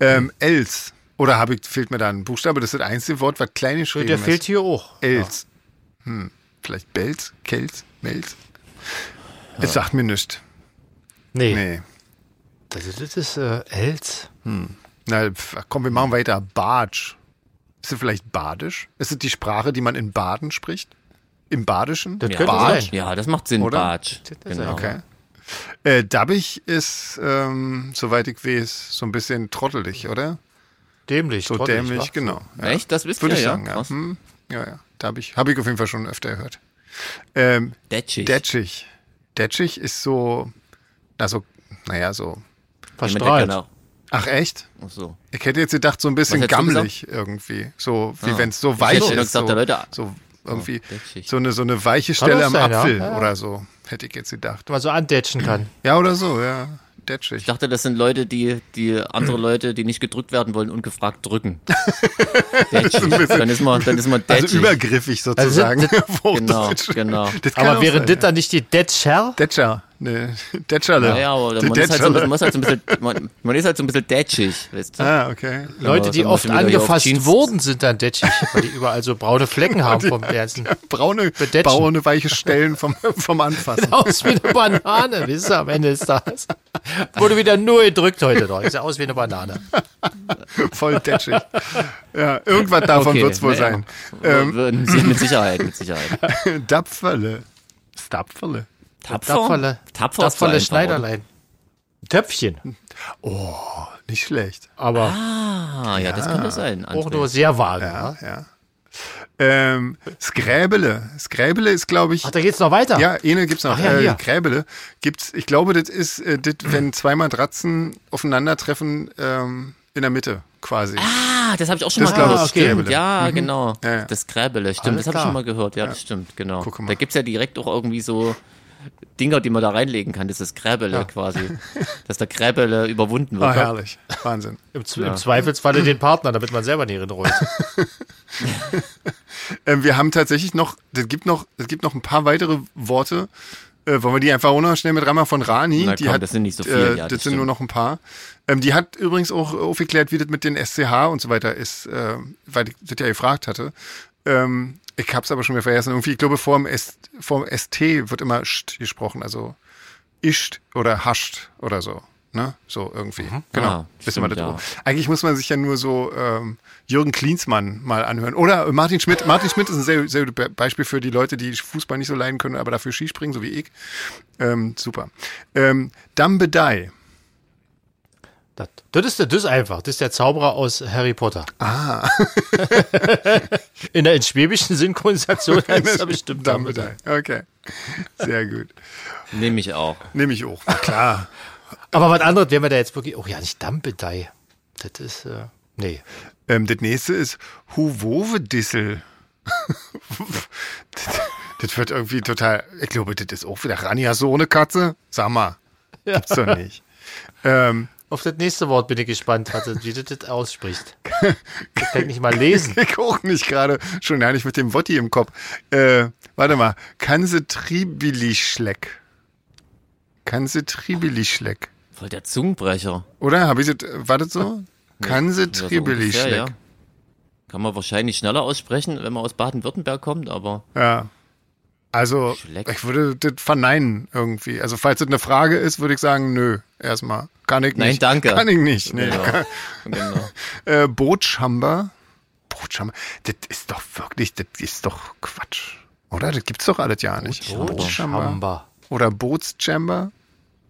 Ähm, Els. Oder habe ich, fehlt mir da ein Buchstabe? Das ist das einzige Wort, was klein geschrieben Der ist. fehlt hier auch. Els. Hm. Vielleicht Belz, Kelz, Melz. Es sagt mir nichts. Nee. Nee. Das, ist- das ist äh, Els. Na, komm, wir machen weiter. Bartsch. Ist es vielleicht Badisch? Ist es die Sprache, die man in Baden spricht? Im Badischen? Das Ja, könnte Bartsch. sein. Ja, das macht Sinn, Oder? Bartsch. sein. Genau. Okay. Äh, Dabbig ist, ähm, soweit ich weiß, so ein bisschen trottelig, oder? Dämlich. So trottelig, dämlich, wa? genau. Ja. Echt? Das wisst Würde ihr, ich ja? sagen, ja. Krass. Hm, ja, ja. Dabbig. Habe ich auf jeden Fall schon öfter gehört. Ähm, Detschig. Detschig. Detschig ist so, also, naja, so. Verstrahlt. genau- Ach, echt? Ach so. Ich hätte jetzt gedacht, so ein bisschen gammelig irgendwie. So, wie Ah. wenn es so Ich weich hätte ist. gesagt, so, Leute- so irgendwie Detschig. so eine, so eine weiche Stelle am sein, ja. Apfel Ja, oder so. Hätte ich jetzt gedacht. Man so andetschen kann. Ja, oder so, ja. Detschig. Ich dachte, das sind Leute, die, die andere Leute, die nicht gedrückt werden wollen, ungefragt drücken. Dann ist man, dann ist man Also detschig. übergriffig sozusagen. auf Genau, genau. Das Aber wäre sein, das dann nicht die Detscher? Detscher. Ne, Detscherle. Naja, aber man ist, halt so, bisschen- man, ist halt so ein bisschen, man, man ist halt so ein bisschen detschig, weißt du? Ah, okay. Leute, die oft angefasst wurden, sind dann detschig, weil die überall so braune Flecken haben vom ganzen. Braune, Bedetschen. braune, weiche Stellen vom, vom Anfassen. Aus wie eine Banane, wisst ihr, am Ende ist das. Wurde wieder nur gedrückt heute noch. Ist ja aus wie eine Banane. Voll detschig. Ja, irgendwas davon Okay, wird's wohl naja. sein. Ähm, Würden Sie- mit Sicherheit, mit Sicherheit. Dapferle. Stapferle. Tapfer? Tapferle. Tapfer Tapferle Schneiderlein. Töpfchen. Nicht schlecht. Aber oder? Ah, ja, das könnte sein. auch André. nur sehr vage. Ja, ja. Ähm, Skräbele. Skräbele ist, glaube ich. Ach, da geht's noch weiter. Ja, eine gibt's noch. Ach ja, äh, hier. Gräbele gibt's. Ich glaube, das ist, äh, das, wenn zwei Matratzen aufeinandertreffen ähm, in der Mitte quasi. Ah, das habe ich auch schon Das mal gehört. okay. Stimmt, Gräbele. ja, genau. Ja, ja. Das Gräbele, stimmt. Alles das habe ich schon mal gehört. Ja, das stimmt, genau. Guck mal. Da gibt's ja direkt auch irgendwie so Dinger, die man da reinlegen kann. Das ist Gräbele quasi. Dass der Gräbele überwunden Ah, wird. herrlich. Wahnsinn. Im, Z Im Zweifelsfalle den Partner, damit man selber nicht rollt. Ähm, wir haben tatsächlich noch, es gibt noch, es gibt noch ein paar weitere Worte. Äh, wollen wir die einfach auch noch schnell mit Rama von Rani? Na die komm, hat, das sind nicht so viel, Äh, ja, das, das sind nur noch ein paar. Ähm, die hat übrigens auch aufgeklärt, wie das mit den SCH und so weiter ist, äh, weil ich das ja gefragt hatte. Ähm, ich hab's aber schon wieder vergessen. Irgendwie, ich glaube, vor dem, S, vor dem ST wird immer Scht gesprochen, also ischt oder hascht oder so. Ne? So irgendwie. Genau. Ah, Wissen wir das ja. Eigentlich muss man sich ja nur so ähm, Jürgen Klinsmann mal anhören. Oder Martin Schmidt. Martin Schmidt ist ein sehr, sehr gutes Be- Beispiel für die Leute, die Fußball nicht so leiden können, aber dafür Skispringen, so wie ich. Ähm, super. Ähm, Dambedei. Das, das, ist, das ist einfach. Das ist der Zauberer aus Harry Potter. Ah. In der in schwäbischen Synchronisation heißt er bestimmt Dambedei. Okay. Sehr gut. Nehme ich auch. Nehme ich auch. Na klar. Aber was anderes, wenn wir da jetzt wirklich. Oh ja, nicht Dampedei. Das ist. Äh, nee. Ähm, das nächste ist Huwovedissel. das, das wird irgendwie total. Ich glaube, das ist auch wieder Rani, hast du ohne Katze? Sag mal. Gibt's doch nicht. Ähm, Auf das nächste Wort bin ich gespannt, was wie du das aussprichst. Das kann ich nicht mal lesen. Ich auch nicht gerade. Schon ja nicht mit dem Wotti im Kopf. Äh, warte mal. Kanse Tribilischleck. Kanse Tribilischleck. Voll der Zungenbrecher. Oder? Habe ich das, war das so? Kanse Tribilischleck. ja. Kann man wahrscheinlich schneller aussprechen, wenn man aus Baden-Württemberg kommt, aber Ja. Also, Schleck. ich würde das verneinen irgendwie. Also, falls das eine Frage ist, würde ich sagen, nö, erstmal. Kann ich nicht. Nein, danke. Kann ich nicht. Nee. genau. genau. Äh, Bootschamber. Bootschamber. Das ist doch wirklich, das ist doch Quatsch. Oder? Das gibt's doch alles ja nicht. Schamba. Oder Bootschamber.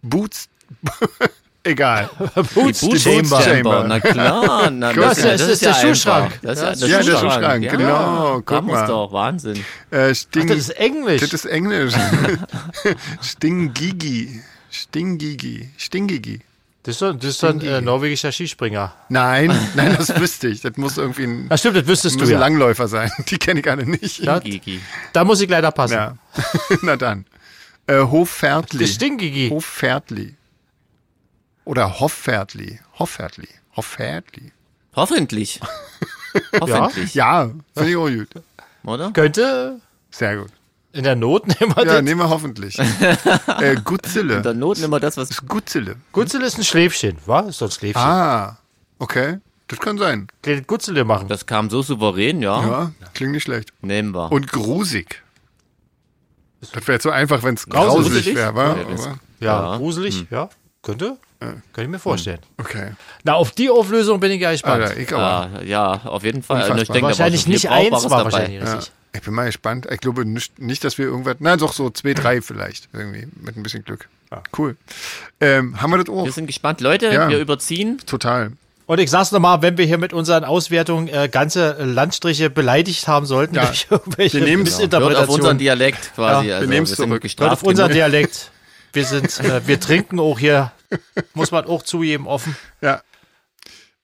Boots. Egal. Boots Die Chamber. Chamber. Na klar, na, Das ist- das ist der ja Schuhschrank. Das ist Ja, ja, das der Schuhschrank. Schuhschrank, ja. genau, guck mal. doch, Wahnsinn. Äh, Ach, Sting, das ist Englisch. das ist Englisch. Stingigi. Stingigi. Stingigi. Das ist so, das ist so ein äh, norwegischer Skispringer. Nein, nein, das wüsste ich. Das muss irgendwie ein, Ach stimmt, das wüsstest du ja. Langläufer sein. Die kenne ich alle nicht. Ja. Gigi. Da muss ich leider passen. Ja. Na dann. Äh, Hoffärtli. Das Stingigi. Hoffärtli. Oder Hoffärtli. Hoffärtli. Hoffärtli. Hoffentlich. Hoffentlich. Ja, finde ich auch gut. Oder? Könnte Sehr gut. in der Not nehmen wir Ja, das. nehmen wir hoffentlich. äh, Gutzele. In der Not immer das, was. Gutzele. Gutzel ist ein Schläfchen, wa? Ist doch ein Schläfchen. Ah, okay. Das kann sein. Kleines Gutzele machen. Das kam so souverän, ja. Ja, klingt nicht schlecht. Nehmen wir. Und grusig. Das wäre jetzt so einfach, wenn es Grauselig. grauselig wäre, wa? Ja, Ja, Ja. gruselig, ja. Könnte? Kann ich mir vorstellen. Okay. Na, auf die Auflösung bin ich ja gespannt. Alter, ich aber. Ja, ja, auf jeden Fall. Also ich Unfassbar. denke, da war wahrscheinlich nicht eins war dabei. wahrscheinlich Ja. Ich bin mal gespannt. Ich glaube nicht, nicht, dass wir irgendwas. Nein, doch so zwei, drei vielleicht. Irgendwie. Mit ein bisschen Glück. Cool. Ähm, haben wir das auch? Wir sind gespannt. Leute, Ja. wir überziehen. Total. Und ich sag's nochmal, wenn wir hier mit unseren Auswertungen äh, ganze Landstriche beleidigt haben sollten, Ja. durch irgendwelche Wir nehmen's. Hört auf Missinterpretationen, unseren Dialekt quasi. Ja, also, wir sind zurück. gestraft. hört auf unseren. Dialekt. Wir sind, äh, wir trinken auch hier, muss man auch zugeben, offen. Ja.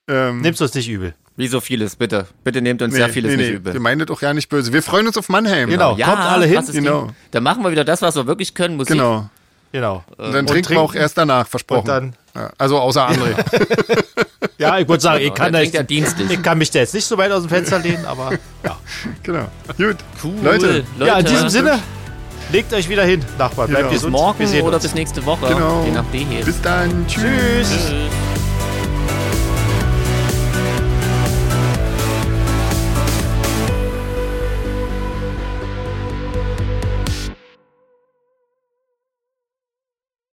Ähm, Nimm's uns nicht übel. Wie so vieles, bitte. Bitte nehmt uns sehr vieles nicht übel. Wir meinen das auch ja nicht böse. Wir freuen uns auf Mannheim. Genau. Ja, Kommt alle hin. Genau. Dann machen wir wieder das, was wir wirklich können, Musik. Genau. Genau. Und dann trinken wir auch erst danach, versprochen. Und dann- ja, also außer André. Ja, ich würde sagen, ich kann, Dann da jetzt, ich kann mich da jetzt nicht so weit aus dem Fenster lehnen, aber ja. genau. Gut. Cool. Leute. Leute, ja, in diesem Sinne, legt euch wieder hin, Nachbarn. Bleibt Genau. bis gesund. morgen Wir sehen oder uns. bis nächste Woche. Genau. Je nachdem. Bis dann. Tschüss. Tschüss.